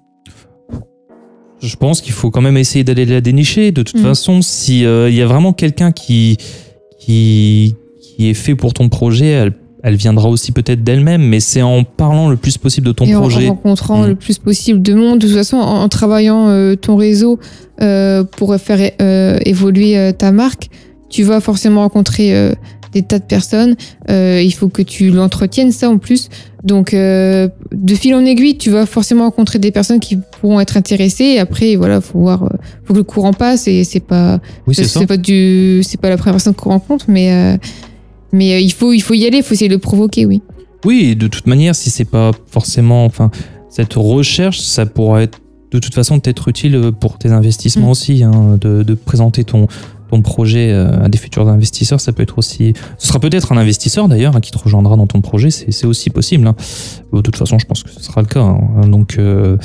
Je pense qu'il faut quand même essayer d'aller la dénicher. De toute Mhm. façon, si euh, il y a vraiment quelqu'un qui, qui qui est fait pour ton projet, elle, elle viendra aussi peut-être d'elle-même, mais c'est en parlant le plus possible de ton et projet. en rencontrant Mm. le plus possible de monde. De toute façon, en, en travaillant euh, ton réseau euh, pour faire euh, évoluer euh, ta marque, tu vas forcément rencontrer euh, des tas de personnes. Euh, il faut que tu l'entretiennes, ça en plus. Donc, euh, de fil en aiguille, tu vas forcément rencontrer des personnes qui pourront être intéressées. Et après, voilà, faut voir, euh, faut que le courant passe. Et c'est pas, Oui, c'est pas du, c'est pas la première personne qu'on rencontre, mais euh, mais il faut, il faut y aller. Il faut essayer de le provoquer, oui. Oui, et de toute manière, si c'est pas forcément, enfin, cette recherche, ça pourra être de toute façon t'être utile pour tes investissements Mm. aussi, hein, de, de présenter ton ton projet euh, à des futurs investisseurs, ça peut être aussi. Ce sera peut-être un investisseur d'ailleurs hein, qui te rejoindra dans ton projet, c'est aussi possible. hein. De toute façon, je pense que ce sera le cas. hein. Donc euh,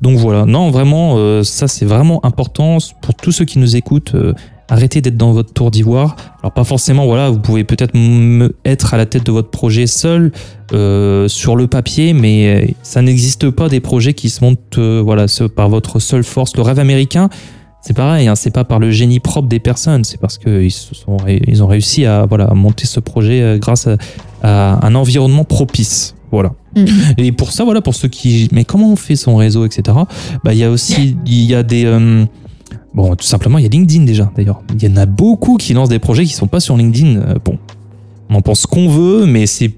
donc voilà. Non, vraiment, euh, ça c'est vraiment important pour tous ceux qui nous écoutent. Arrêtez d'être dans votre tour d'ivoire. Alors pas forcément, voilà, vous pouvez peut-être être à la tête de votre projet seul, sur le papier, mais ça n'existe pas des projets qui se montent voilà, par votre seule force. Le rêve américain, c'est pareil, hein, c'est pas par le génie propre des personnes, c'est parce qu'ils ils ont réussi à voilà à monter ce projet euh, grâce à, à un environnement propice. Voilà. Mhm. Et pour ça, voilà, pour ceux qui, mais comment on fait son réseau, etc. Bah, il y a aussi, il y a des, euh, bon, tout simplement, il y a LinkedIn déjà. D'ailleurs, il y en a beaucoup qui lancent des projets qui sont pas sur LinkedIn. Euh, bon, on en pense qu'on veut, mais c'est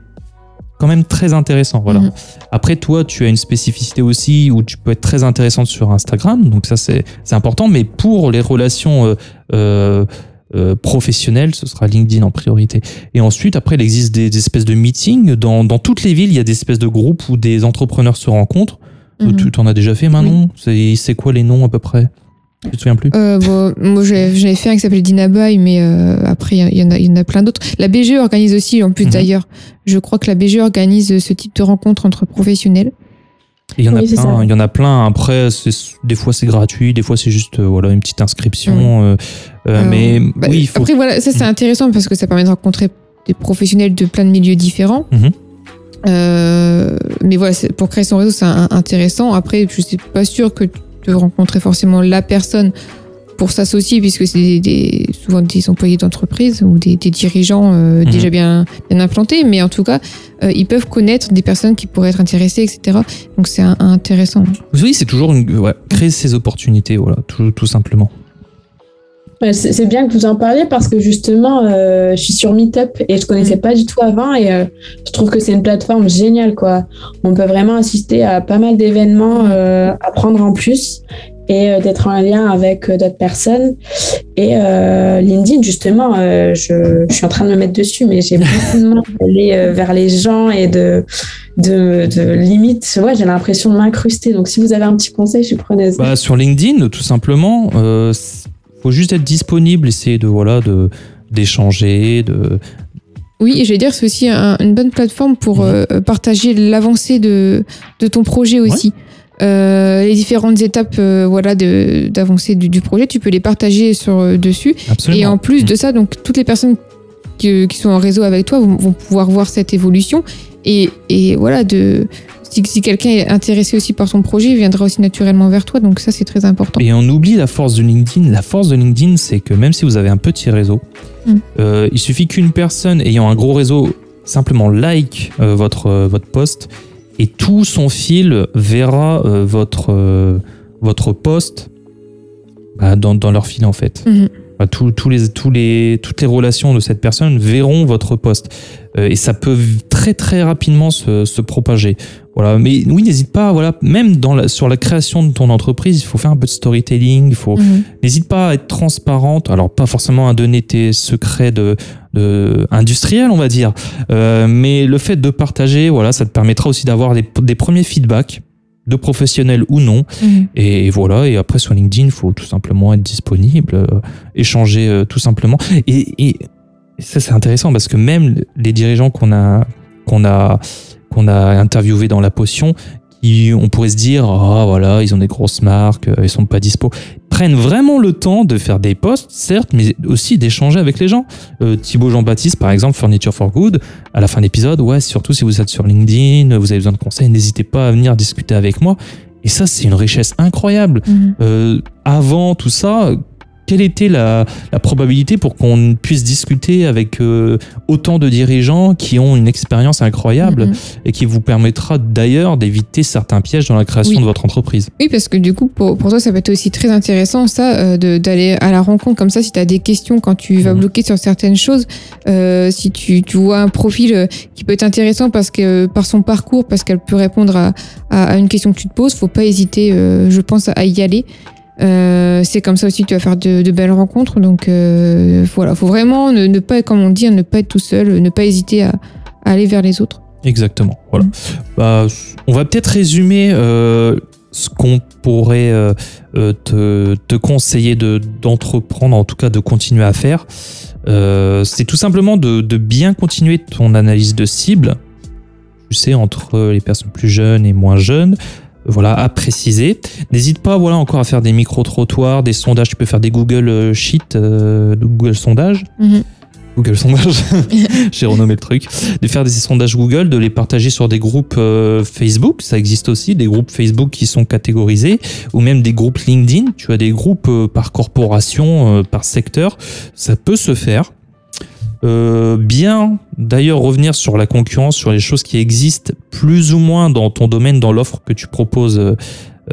quand même très intéressant. Voilà. Mhm. Après, toi, tu as une spécificité aussi où tu peux être très intéressante sur Instagram, donc ça c'est important. Mais pour les relations euh, euh, euh, professionnelles, ce sera LinkedIn en priorité. Et ensuite, après, il existe des, des espèces de meetings dans, dans toutes les villes. Il y a des espèces de groupes où des entrepreneurs se rencontrent. Mhm. Tu t'en as déjà fait, Manon? C'est c'est quoi les noms à peu près? Tu te souviens plus Euh, bon, moi, j'en ai fait un qui s'appelle Dinaboy, mais euh, après, il y, en a- il y en a plein d'autres. La BGE organise aussi, en plus Mhm. d'ailleurs. Je crois que la BGE organise ce type de rencontre entre professionnels. Il y en a Oui, plein. Il y en a plein. Après, des fois c'est gratuit, des fois c'est juste euh, voilà une petite inscription. euh, mais bah, oui, il faut. Après, voilà, ça c'est intéressant parce que ça permet de rencontrer des professionnels de plein de milieux différents. Mhm. Euh, mais voilà, pour créer son réseau, c'est intéressant. Après, je suis pas sûre que de rencontrer forcément la personne pour s'associer, puisque c'est des, des- souvent des employés d'entreprise ou des, des dirigeants euh, Mhm. déjà bien, bien implantés. Mais en tout cas, euh, ils peuvent connaître des personnes qui pourraient être intéressées, etc. Donc c'est intéressant. Oui, c'est toujours une, ouais, créer ses opportunités, voilà, tout, tout simplement. Ouais, C'est bien que vous en parliez parce que justement, euh, je suis sur Meetup et je connaissais Mm. pas du tout avant et euh, je trouve que c'est une plateforme géniale quoi. On peut vraiment assister à pas mal d'événements, euh, apprendre en plus et euh, d'être en lien avec euh, d'autres personnes. Et euh, LinkedIn justement, euh, je, je suis en train de me mettre dessus, mais j'ai beaucoup de mal d'aller euh, vers les gens et de de, de limite, ouais, j'ai l'impression de m'incruster. Donc si vous avez un petit conseil, je suis preneuse. Bah, sur LinkedIn, tout simplement, euh, faut juste être disponible, essayer de voilà de d'échanger, de Oui, et je vais dire, c'est aussi un- une bonne plateforme pour euh, partager l'avancée de, de ton projet aussi. Euh, les différentes étapes euh, voilà, d'avancée du, du projet, tu peux les partager sur, dessus. absolument. Et en plus Mm. de ça, donc toutes les personnes qui, qui sont en réseau avec toi vont, vont pouvoir voir cette évolution. Et, et voilà, de, si, si quelqu'un est intéressé aussi par ton projet, il viendra aussi naturellement vers toi. Donc ça, c'est très important. Et on oublie la force de LinkedIn. La force de LinkedIn, c'est que même si vous avez un petit réseau, Mm. euh, il suffit qu'une personne ayant un gros réseau simplement like euh, votre, euh, votre post et tout son fil verra euh, votre, votre post bah, dans, dans leur fil en fait. Mhm. Tous- tous les, tous les, toutes les relations de cette personne verront votre post. Euh, et ça peut très très rapidement se, se propager. Voilà. Mais oui, n'hésite pas, voilà, même dans la, sur la création de ton entreprise, il faut faire un peu de storytelling, il faut, Mhm. N'hésite pas à être transparente. Alors, pas forcément à donner tes secrets de, de industriels, on va dire. Euh, mais le fait de partager, voilà, ça te permettra aussi d'avoir des, des premiers feedbacks de professionnels ou non. Mhm. Et, voilà. Et après, sur LinkedIn, il faut tout simplement être disponible, euh, échanger euh, tout simplement. Et, et ça, c'est intéressant parce que même les dirigeants qu'on a, qu'on a, qu'on a interviewés dans la potion, qui, on pourrait se dire, ah voilà, ils ont des grosses marques, euh, ils sont pas dispo. Prennent vraiment le temps de faire des posts, certes, mais aussi d'échanger avec les gens. Euh, Thibaut Jean-Baptiste, par exemple, Furniture for Good, à la fin de l'épisode, ouais, surtout si vous êtes sur LinkedIn, vous avez besoin de conseils, n'hésitez pas à venir discuter avec moi. Et ça, c'est une richesse incroyable. Mhm. Euh, avant tout ça, quelle était la, la probabilité pour qu'on puisse discuter avec euh, autant de dirigeants qui ont une expérience incroyable Mhm. et qui vous permettra d'ailleurs d'éviter certains pièges dans la création Oui. de votre entreprise? Oui, parce que du coup, pour, pour toi, ça va être aussi très intéressant, ça, euh, d'aller à la rencontre comme ça, si tu as des questions quand tu vas Mhm. bloquer sur certaines choses, euh, si tu, tu vois un profil qui peut être intéressant parce que par son parcours, parce qu'elle peut répondre à, à, à une question que tu te poses, faut pas hésiter, je pense, à y aller. Euh, c'est comme ça aussi que tu vas faire de, belles rencontres. Donc euh, voilà, faut vraiment ne, pas, comme on dit, ne pas être tout seul, ne pas hésiter à, aller vers les autres. Exactement. Voilà. Bah, on va peut-être résumer euh, ce qu'on pourrait euh, euh, te, conseiller de, d'entreprendre, en tout cas de continuer à faire. Euh, c'est tout simplement de bien continuer ton analyse de cible. Tu sais, entre les personnes plus jeunes et moins jeunes. Voilà, à préciser. N'hésite pas, voilà, encore à faire des micro-trottoirs, des sondages. Tu peux faire des Google euh, Sheet, euh, Google Sondages. Mhm. Google Sondage, j'ai renommé le truc, de faire des sondages Google, de les partager sur des groupes euh, Facebook, ça existe aussi, des groupes Facebook qui sont catégorisés, ou même des groupes LinkedIn, tu as des groupes euh, par corporation, euh, par secteur, ça peut se faire. Euh, bien d'ailleurs revenir sur la concurrence, sur les choses qui existent plus ou moins dans ton domaine, dans l'offre que tu proposes euh,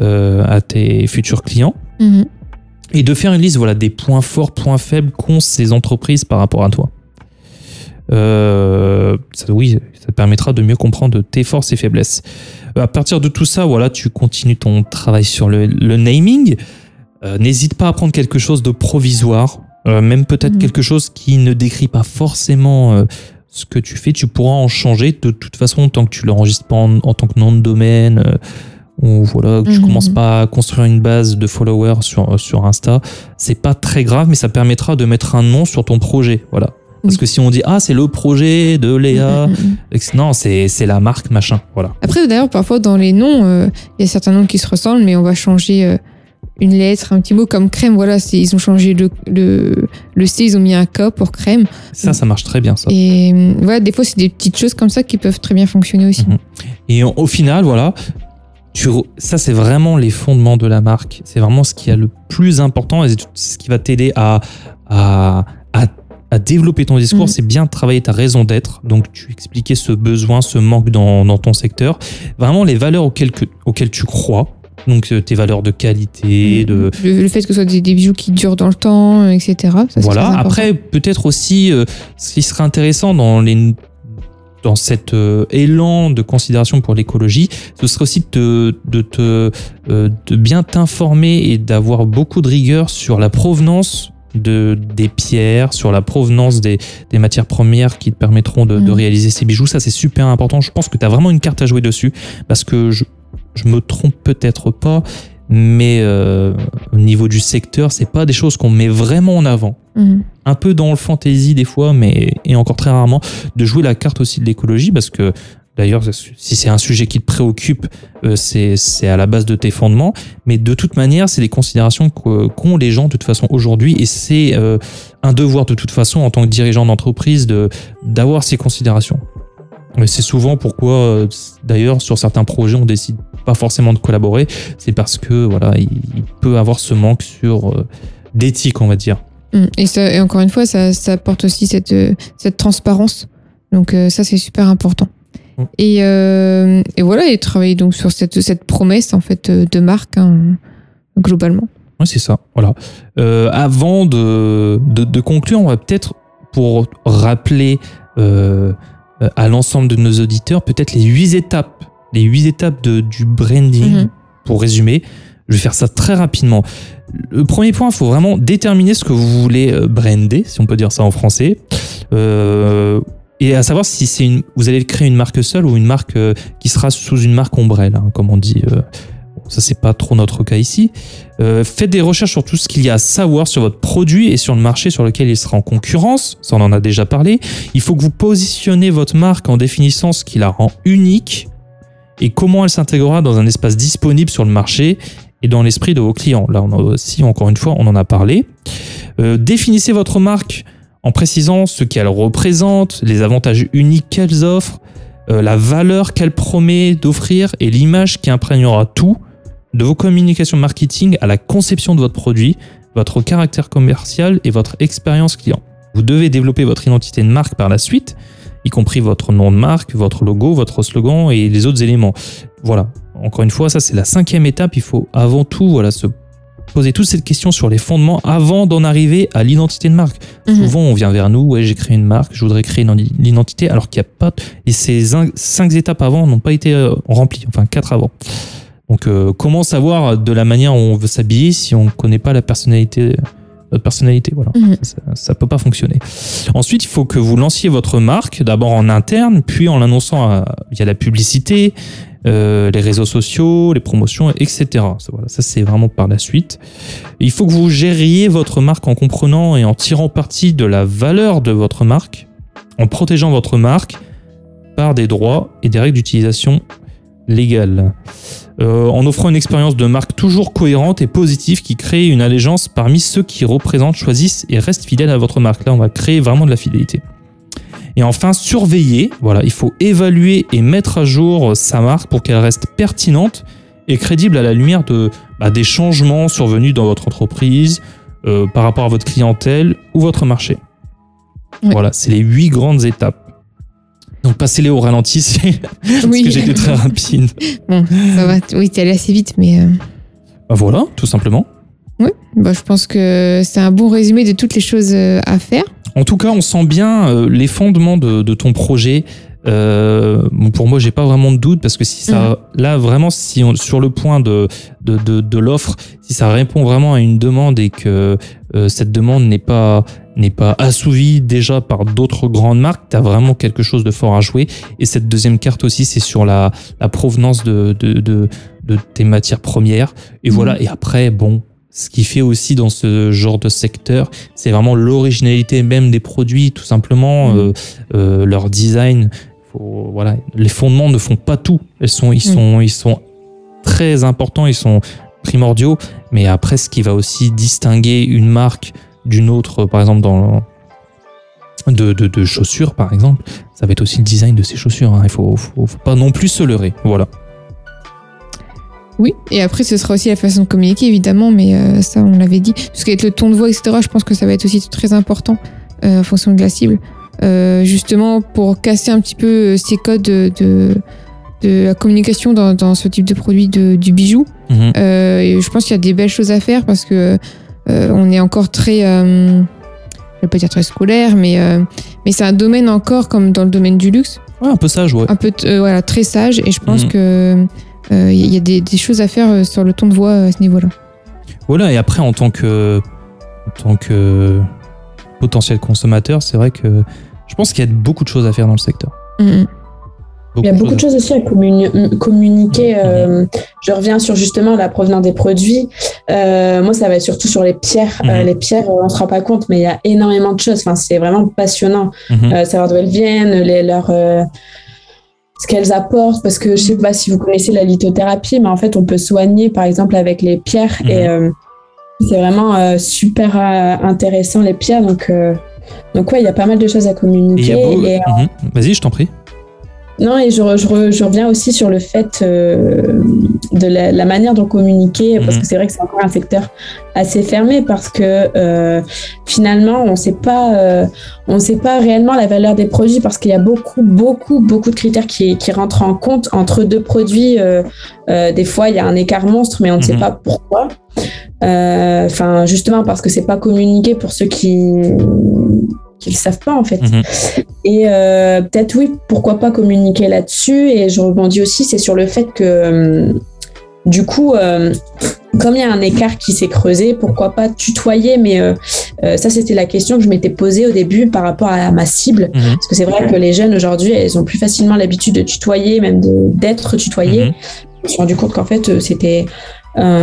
euh, à tes futurs clients Mhm. et de faire une liste voilà, des points forts, points faibles qu'ont ces entreprises par rapport à toi. Euh, ça, oui, ça te permettra de mieux comprendre tes forces et faiblesses. À partir de tout ça, voilà, tu continues ton travail sur le, le naming. Euh, N'hésite pas à prendre quelque chose de provisoire, euh, même peut-être Mhm. quelque chose qui ne décrit pas forcément euh, ce que tu fais. Tu pourras en changer de toute façon tant que tu l'enregistres pas en, en tant que nom de domaine. euh, ou voilà, que tu Mhm. commences pas à construire une base de followers sur, sur Insta, c'est pas très grave, mais ça permettra de mettre un nom sur ton projet. Voilà. Parce Oui. que si on dit ah c'est le projet de Léa, Mhm, mhm. non c'est c'est la marque machin. Voilà. Après, d'ailleurs, parfois dans les noms, euh, il y a certains noms qui se ressemblent, mais on va changer euh, une lettre, un petit mot comme crème. Voilà, c'est- ils ont changé le, le, le C, ils ont mis un K pour crème. Ça ça marche très bien ça. Et voilà, des fois, c'est des petites choses comme ça qui peuvent très bien fonctionner aussi. Mhm. Et au final, voilà, tu, ça c'est vraiment les fondements de la marque. C'est vraiment ce qui est le plus important et ce qui va t'aider à, à, à, à développer ton discours. Mhm. C'est bien travailler ta raison d'être. Donc tu expliquais ce besoin, ce manque dans, dans ton secteur. Vraiment les valeurs auxquelles, que- auxquelles tu crois. Donc euh, tes valeurs de qualité, de, le, le fait que ce soit des, des bijoux qui durent dans le temps, euh, etc. Ça, voilà. Après, peut-être aussi, euh, ce qui serait intéressant dans les dans cet euh, élan de considération pour l'écologie, ce serait aussi de, de, euh, de bien t'informer et d'avoir beaucoup de rigueur sur la provenance de, des pierres, sur la provenance des, des matières premières qui te permettront de, de Mhm. réaliser ces bijoux. Ça, c'est super important. Je pense que tu as vraiment une carte à jouer dessus parce que je, je me trompe peut-être pas, mais euh, au niveau du secteur, c'est pas des choses qu'on met vraiment en avant Mhm. un peu dans le fantasy des fois, mais et encore très rarement, de jouer la carte aussi de l'écologie, parce que d'ailleurs, si c'est un sujet qui te préoccupe, euh, c'est à la base de tes fondements, mais de toute manière, c'est des considérations qu'ont les gens de toute façon aujourd'hui, et c'est euh, un devoir de toute façon en tant que dirigeant d'entreprise de d'avoir ces considérations. Mais c'est souvent pourquoi, d'ailleurs, sur certains projets, on décide pas forcément de collaborer, c'est parce que voilà, il, il peut avoir ce manque sur euh, d'éthique, on va dire. Mm. Et, ça, et encore une fois, ça, ça apporte aussi cette, euh, cette transparence. Donc euh, ça, c'est super important. Mm. Et, euh, et voilà, et travailler donc sur cette, cette promesse en fait de marque hein, globalement. Oui, c'est ça. Voilà. Euh, avant de, de, de conclure, on va peut-être, pour rappeler à l'ensemble de nos auditeurs, peut-être les huit étapes, les huit étapes de, du branding, Mhm. pour résumer. Je vais faire ça très rapidement. Le premier point, il faut vraiment déterminer ce que vous voulez euh, brander, si on peut dire ça en français. Euh, et à savoir si c'est une, vous allez créer une marque seule ou une marque euh, qui sera sous une marque ombrelle, hein, comme on dit. euh, ça, c'est pas trop notre cas ici. Faites des recherches sur tout ce qu'il y a à savoir sur votre produit et sur le marché sur lequel il sera en concurrence. Ça, on en a déjà parlé. Il faut que vous positionnez votre marque en définissant ce qui la rend unique et comment elle s'intégrera dans un espace disponible sur le marché et dans l'esprit de vos clients. Là, aussi, encore une fois, on en a parlé. Euh, définissez votre marque en précisant ce qu'elle représente, les avantages uniques qu'elle offre, euh, la valeur qu'elle promet d'offrir et l'image qui imprégnera tout de vos communications marketing à la conception de votre produit, votre caractère commercial et votre expérience client. Vous devez développer votre identité de marque par la suite, y compris votre nom de marque, votre logo, votre slogan et les autres éléments. Voilà. Encore une fois, ça c'est la cinquième étape. Il faut avant tout voilà, se poser toutes ces questions sur les fondements avant d'en arriver à l'identité de marque. Mhm. Souvent, on vient vers nous, ouais, j'ai créé une marque, je voudrais créer une l'identité, alors qu'il n'y a pas. Et ces cinq étapes avant n'ont pas été euh, remplies, enfin quatre avant. Donc, euh, comment savoir de la manière dont on veut s'habiller si on ne connaît pas la personnalité, notre personnalité Voilà, Mhm. ça, ça peut pas fonctionner. Ensuite, il faut que vous lanciez votre marque, d'abord en interne, puis en l'annonçant à- via la publicité, euh, les réseaux sociaux, les promotions, etc. Ça, voilà, ça c'est vraiment par la suite. Il faut que vous gériez votre marque en comprenant et en tirant parti de la valeur de votre marque, en protégeant votre marque par des droits et des règles d'utilisation légales. Euh, en offrant une expérience de marque toujours cohérente et positive qui crée une allégeance parmi ceux qui représentent, choisissent et restent fidèles à votre marque. Là, on va créer vraiment de la fidélité. Et enfin, surveiller. Voilà, il faut évaluer et mettre à jour sa marque pour qu'elle reste pertinente et crédible à la lumière de, bah, des changements survenus dans votre entreprise, euh, par rapport à votre clientèle ou votre marché. Voilà, c'est les huit grandes étapes. Donc passez-les au ralenti, c'est parce Oui. que j'étais très rapide. Bon, ça va. Oui, t'es allé assez vite, mais euh, Bah voilà, tout simplement. bah, je pense que c'est un bon résumé de toutes les choses euh, à faire. En tout cas, on sent bien euh, les fondements de, de ton projet. Euh, bon, pour moi, j'ai pas vraiment de doute parce que si ça, là vraiment, si on, sur le point de de, de, de l'offre, si ça répond vraiment à une demande et que euh, cette demande n'est pas n'est pas assouvie déjà par d'autres grandes marques, tu as vraiment quelque chose de fort à jouer. Et cette deuxième carte aussi, c'est sur la, la provenance de, de, de, de tes matières premières. Et Mhm. voilà. Et après, bon, ce qui fait aussi dans ce genre de secteur, c'est vraiment l'originalité même des produits, tout simplement, Mhm. euh, euh, leur design. Faut, voilà, les fondements ne font pas tout. Ils sont, ils Mhm. sont, ils sont très importants, ils sont primordiaux. Mais après, ce qui va aussi distinguer une marque d'une autre, par exemple dans de, de, de chaussures, par exemple, ça va être aussi le design de ces chaussures. hein. Il faut, faut, faut pas non plus se leurrer. Voilà. Oui, et après, ce sera aussi la façon de communiquer, évidemment, mais euh, ça, on l'avait dit. Parce qu'avec le ton de voix, etc., je pense que ça va être aussi très important euh, en fonction de la cible. Euh, justement, pour casser un petit peu ces codes de, de, de la communication dans, dans ce type de produit de, du bijou. Mhm. Et je pense qu'il y a des belles choses à faire parce que on est encore très, je vais pas dire très scolaire, mais, mais c'est un domaine encore comme dans le domaine du luxe, Ouais, un peu sage, ouais. un peu voilà très sage. Et je pense Mhm. que il y a des, des choses à faire euh, sur le ton de voix euh, à ce niveau-là. Voilà, et après, en tant que, en tant que potentiel consommateur, c'est vrai que je pense qu'il y a beaucoup de choses à faire dans le secteur. Mhm. Il y a beaucoup de choses aussi à communi- communiquer. euh, Mhm. je reviens sur justement la provenance des produits. Euh, moi, ça va être surtout sur les pierres. Euh, les pierres, on ne se rend pas compte, mais il y a énormément de choses. Enfin, c'est vraiment passionnant. Euh, savoir d'où elles viennent, les, leur, euh, ce qu'elles apportent. Parce que je sais pas si vous connaissez la lithothérapie, mais en fait, on peut soigner, par exemple, avec les pierres. Mhm. Et euh, c'est vraiment euh, super euh, intéressant, les pierres. Donc, euh, donc ouais, il y a pas mal de choses à communiquer. beau- Mhm. Vas-y, je t'en prie. Non, et je, je, re- je reviens aussi sur le fait euh, de la, la manière dont communiquer, parce Mhm. que c'est vrai que c'est encore un secteur assez fermé, parce que euh, finalement, on sait pas, euh, on sait pas réellement la valeur des produits, parce qu'il y a beaucoup, beaucoup, beaucoup de critères qui, qui rentrent en compte entre deux produits. euh, des fois, il y a un écart monstre, mais on ne sait Mhm. pas pourquoi. Enfin, justement parce que c'est pas communiqué pour ceux qui qui le savent pas en fait. Mhm. Et euh, peut-être oui, pourquoi pas communiquer là-dessus. Et je rebondis aussi, c'est sur le fait que euh, du coup, euh, comme il y a un écart qui s'est creusé, pourquoi pas tutoyer Mais euh, euh, ça, c'était la question que je m'étais posée au début par rapport à ma cible. Mhm. Parce que c'est vrai que les jeunes aujourd'hui, elles ont plus facilement l'habitude de tutoyer, même d'être tutoyées. Mhm. Je me suis rendu compte qu'en fait, c'était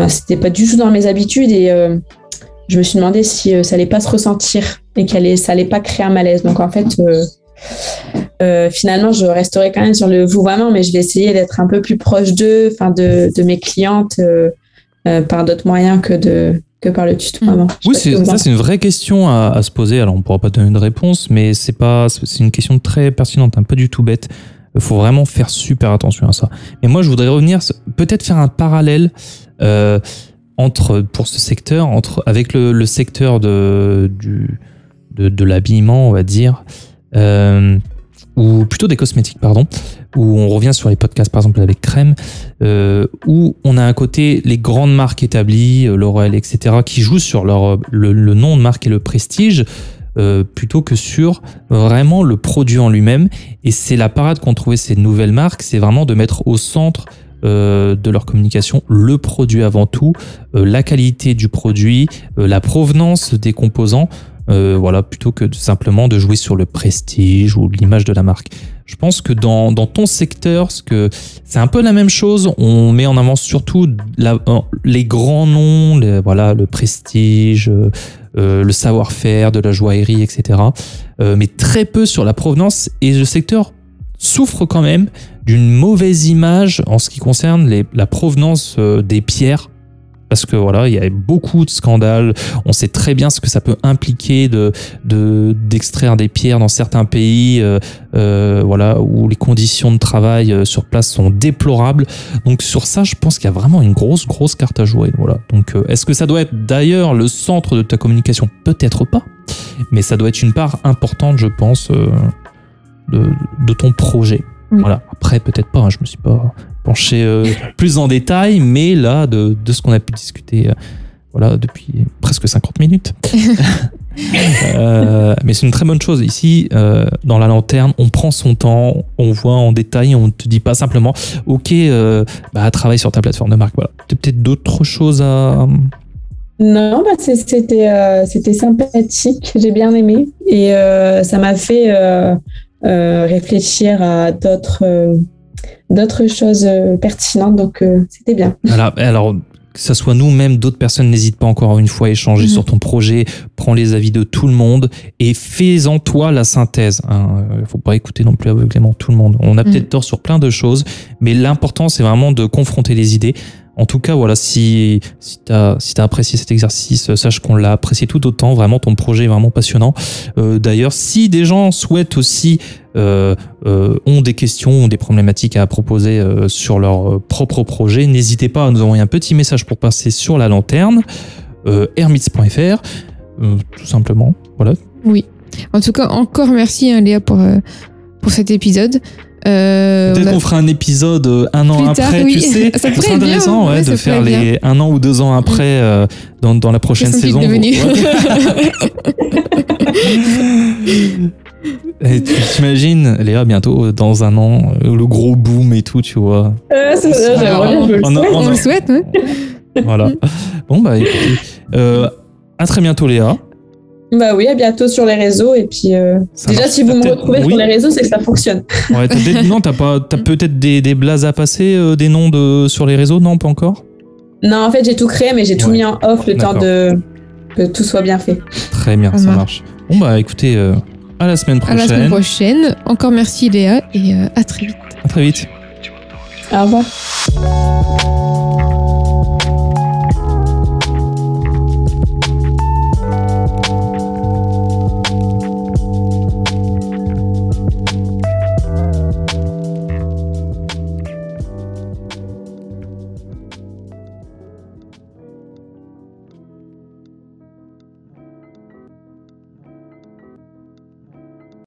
c'était pas du tout dans mes habitudes et je me suis demandé si ça allait pas se ressentir et qu'elle ça allait pas créer un malaise. Donc en fait, euh, euh, finalement, je resterai quand même sur le vouvoiement, mais je vais essayer d'être un peu plus proche d'eux, enfin de, de mes clientes euh, par d'autres moyens que de que par le tutoiement. Sais Oui, que c'est, ça c'est une vraie question à, à se poser. Alors on pourra pas donner de réponse, mais c'est pas, c'est une question très pertinente, hein, pas du tout bête. Il faut vraiment faire super attention à ça. Mais moi, je voudrais revenir, peut-être faire un parallèle. Euh, entre, pour ce secteur, entre, avec le, le secteur de, du, de, l'habillement, on va dire, euh, ou plutôt des cosmétiques, pardon, où on revient sur les podcasts, par exemple, avec Crème, euh, où on a un côté les grandes marques établies, euh, L'Oréal, etc., qui jouent sur leur, le, nom de marque et le prestige, plutôt que sur vraiment le produit en lui-même. Et c'est la parade qu'ont trouvé ces nouvelles marques, c'est vraiment de mettre au centre de leur communication le produit avant tout, la qualité du produit, la provenance des composants. Euh, voilà, plutôt que simplement de jouer sur le prestige ou l'image de la marque. Je pense que dans, dans ton secteur, c'est un peu la même chose. On met en avant surtout euh, les grands noms, voilà, le prestige, euh, le savoir-faire, de la joaillerie, etc. Mais très peu sur la provenance. Et le secteur souffre quand même d'une mauvaise image en ce qui concerne la provenance des pierres. Parce que voilà, il y a beaucoup de scandales. On sait très bien ce que ça peut impliquer de de- d'extraire des pierres dans certains pays, euh, euh, voilà, où les conditions de travail euh, sur place sont déplorables. Donc sur ça, je pense qu'il y a vraiment une grosse grosse carte à jouer. Voilà. Donc euh, est-ce que ça doit être d'ailleurs le centre de ta communication? Peut-être pas, mais ça doit être une part importante, je pense, de, de ton projet. Oui. Voilà. Après, peut-être pas. hein, je me suis pas penché euh, plus en détail, mais là, de, de ce qu'on a pu discuter, euh, voilà, depuis presque 50 minutes. Euh, mais c'est une très bonne chose. Ici, euh, dans la lanterne, on prend son temps, on voit en détail, on te dit pas simplement, ok, euh, bah, travaille sur ta plateforme de marque. Voilà. T'as peut-être d'autres choses à. Non, bah, c'était euh, c'était sympathique, j'ai bien aimé et euh, ça m'a fait euh, euh, réfléchir à d'autres euh, d'autres choses euh, pertinentes, donc euh, c'était bien. Voilà. Alors, que ce soit nous, même d'autres personnes, n'hésite pas encore une fois à échanger Mhm. sur ton projet, prends les avis de tout le monde et fais-en toi la synthèse. Il ne faut pas écouter non plus aveuglément tout le monde. On a Mhm. peut-être tort sur plein de choses, mais l'important, c'est vraiment de confronter les idées. En tout cas, voilà, si, si tu as, apprécié cet exercice, euh, sache qu'on l'a apprécié tout autant. Vraiment, ton projet est vraiment passionnant. Euh, D'ailleurs, si des gens souhaitent aussi, euh, ont des questions, ont des problématiques à proposer sur leur propre projet, n'hésitez pas à nous envoyer un petit message pour passer sur la lanterne, hermits.fr, tout simplement. Voilà. Oui. En tout cas, encore merci hein, Léa pour, pour cet épisode. Euh, Peut-être qu'on fera un épisode euh, un an Plus après, tard, oui. tu sais. Ça serait bien, intéressant ouais, de ça faire les un an ou deux ans après euh, dans, dans la prochaine saison. Et tu t'imagines, Léa, bientôt, dans un an, le gros boom et tout, tu vois. Euh, c'est- j'aimerais bien, je le On a- a- le souhaite, ouais. Voilà. Bon, bah écoutez. Euh, à très bientôt, Léa. Bah oui, à bientôt sur les réseaux et puis euh, déjà marche. si vous me retrouvez oui. sur les réseaux, c'est que ça fonctionne. Ouais, t'as des- non, t'as pas, t'as peut-être des, des blazes à passer, euh, des noms de, sur les réseaux? Non, pas encore? Non, en fait j'ai tout créé, mais j'ai tout Ouais. mis en off le temps de que tout soit bien fait. Très bien, Ça ça marche. marche. Bon, bah écoutez, euh, à la semaine À prochaine. la semaine prochaine. Encore merci Léa et euh, à très vite. À très vite. Au revoir.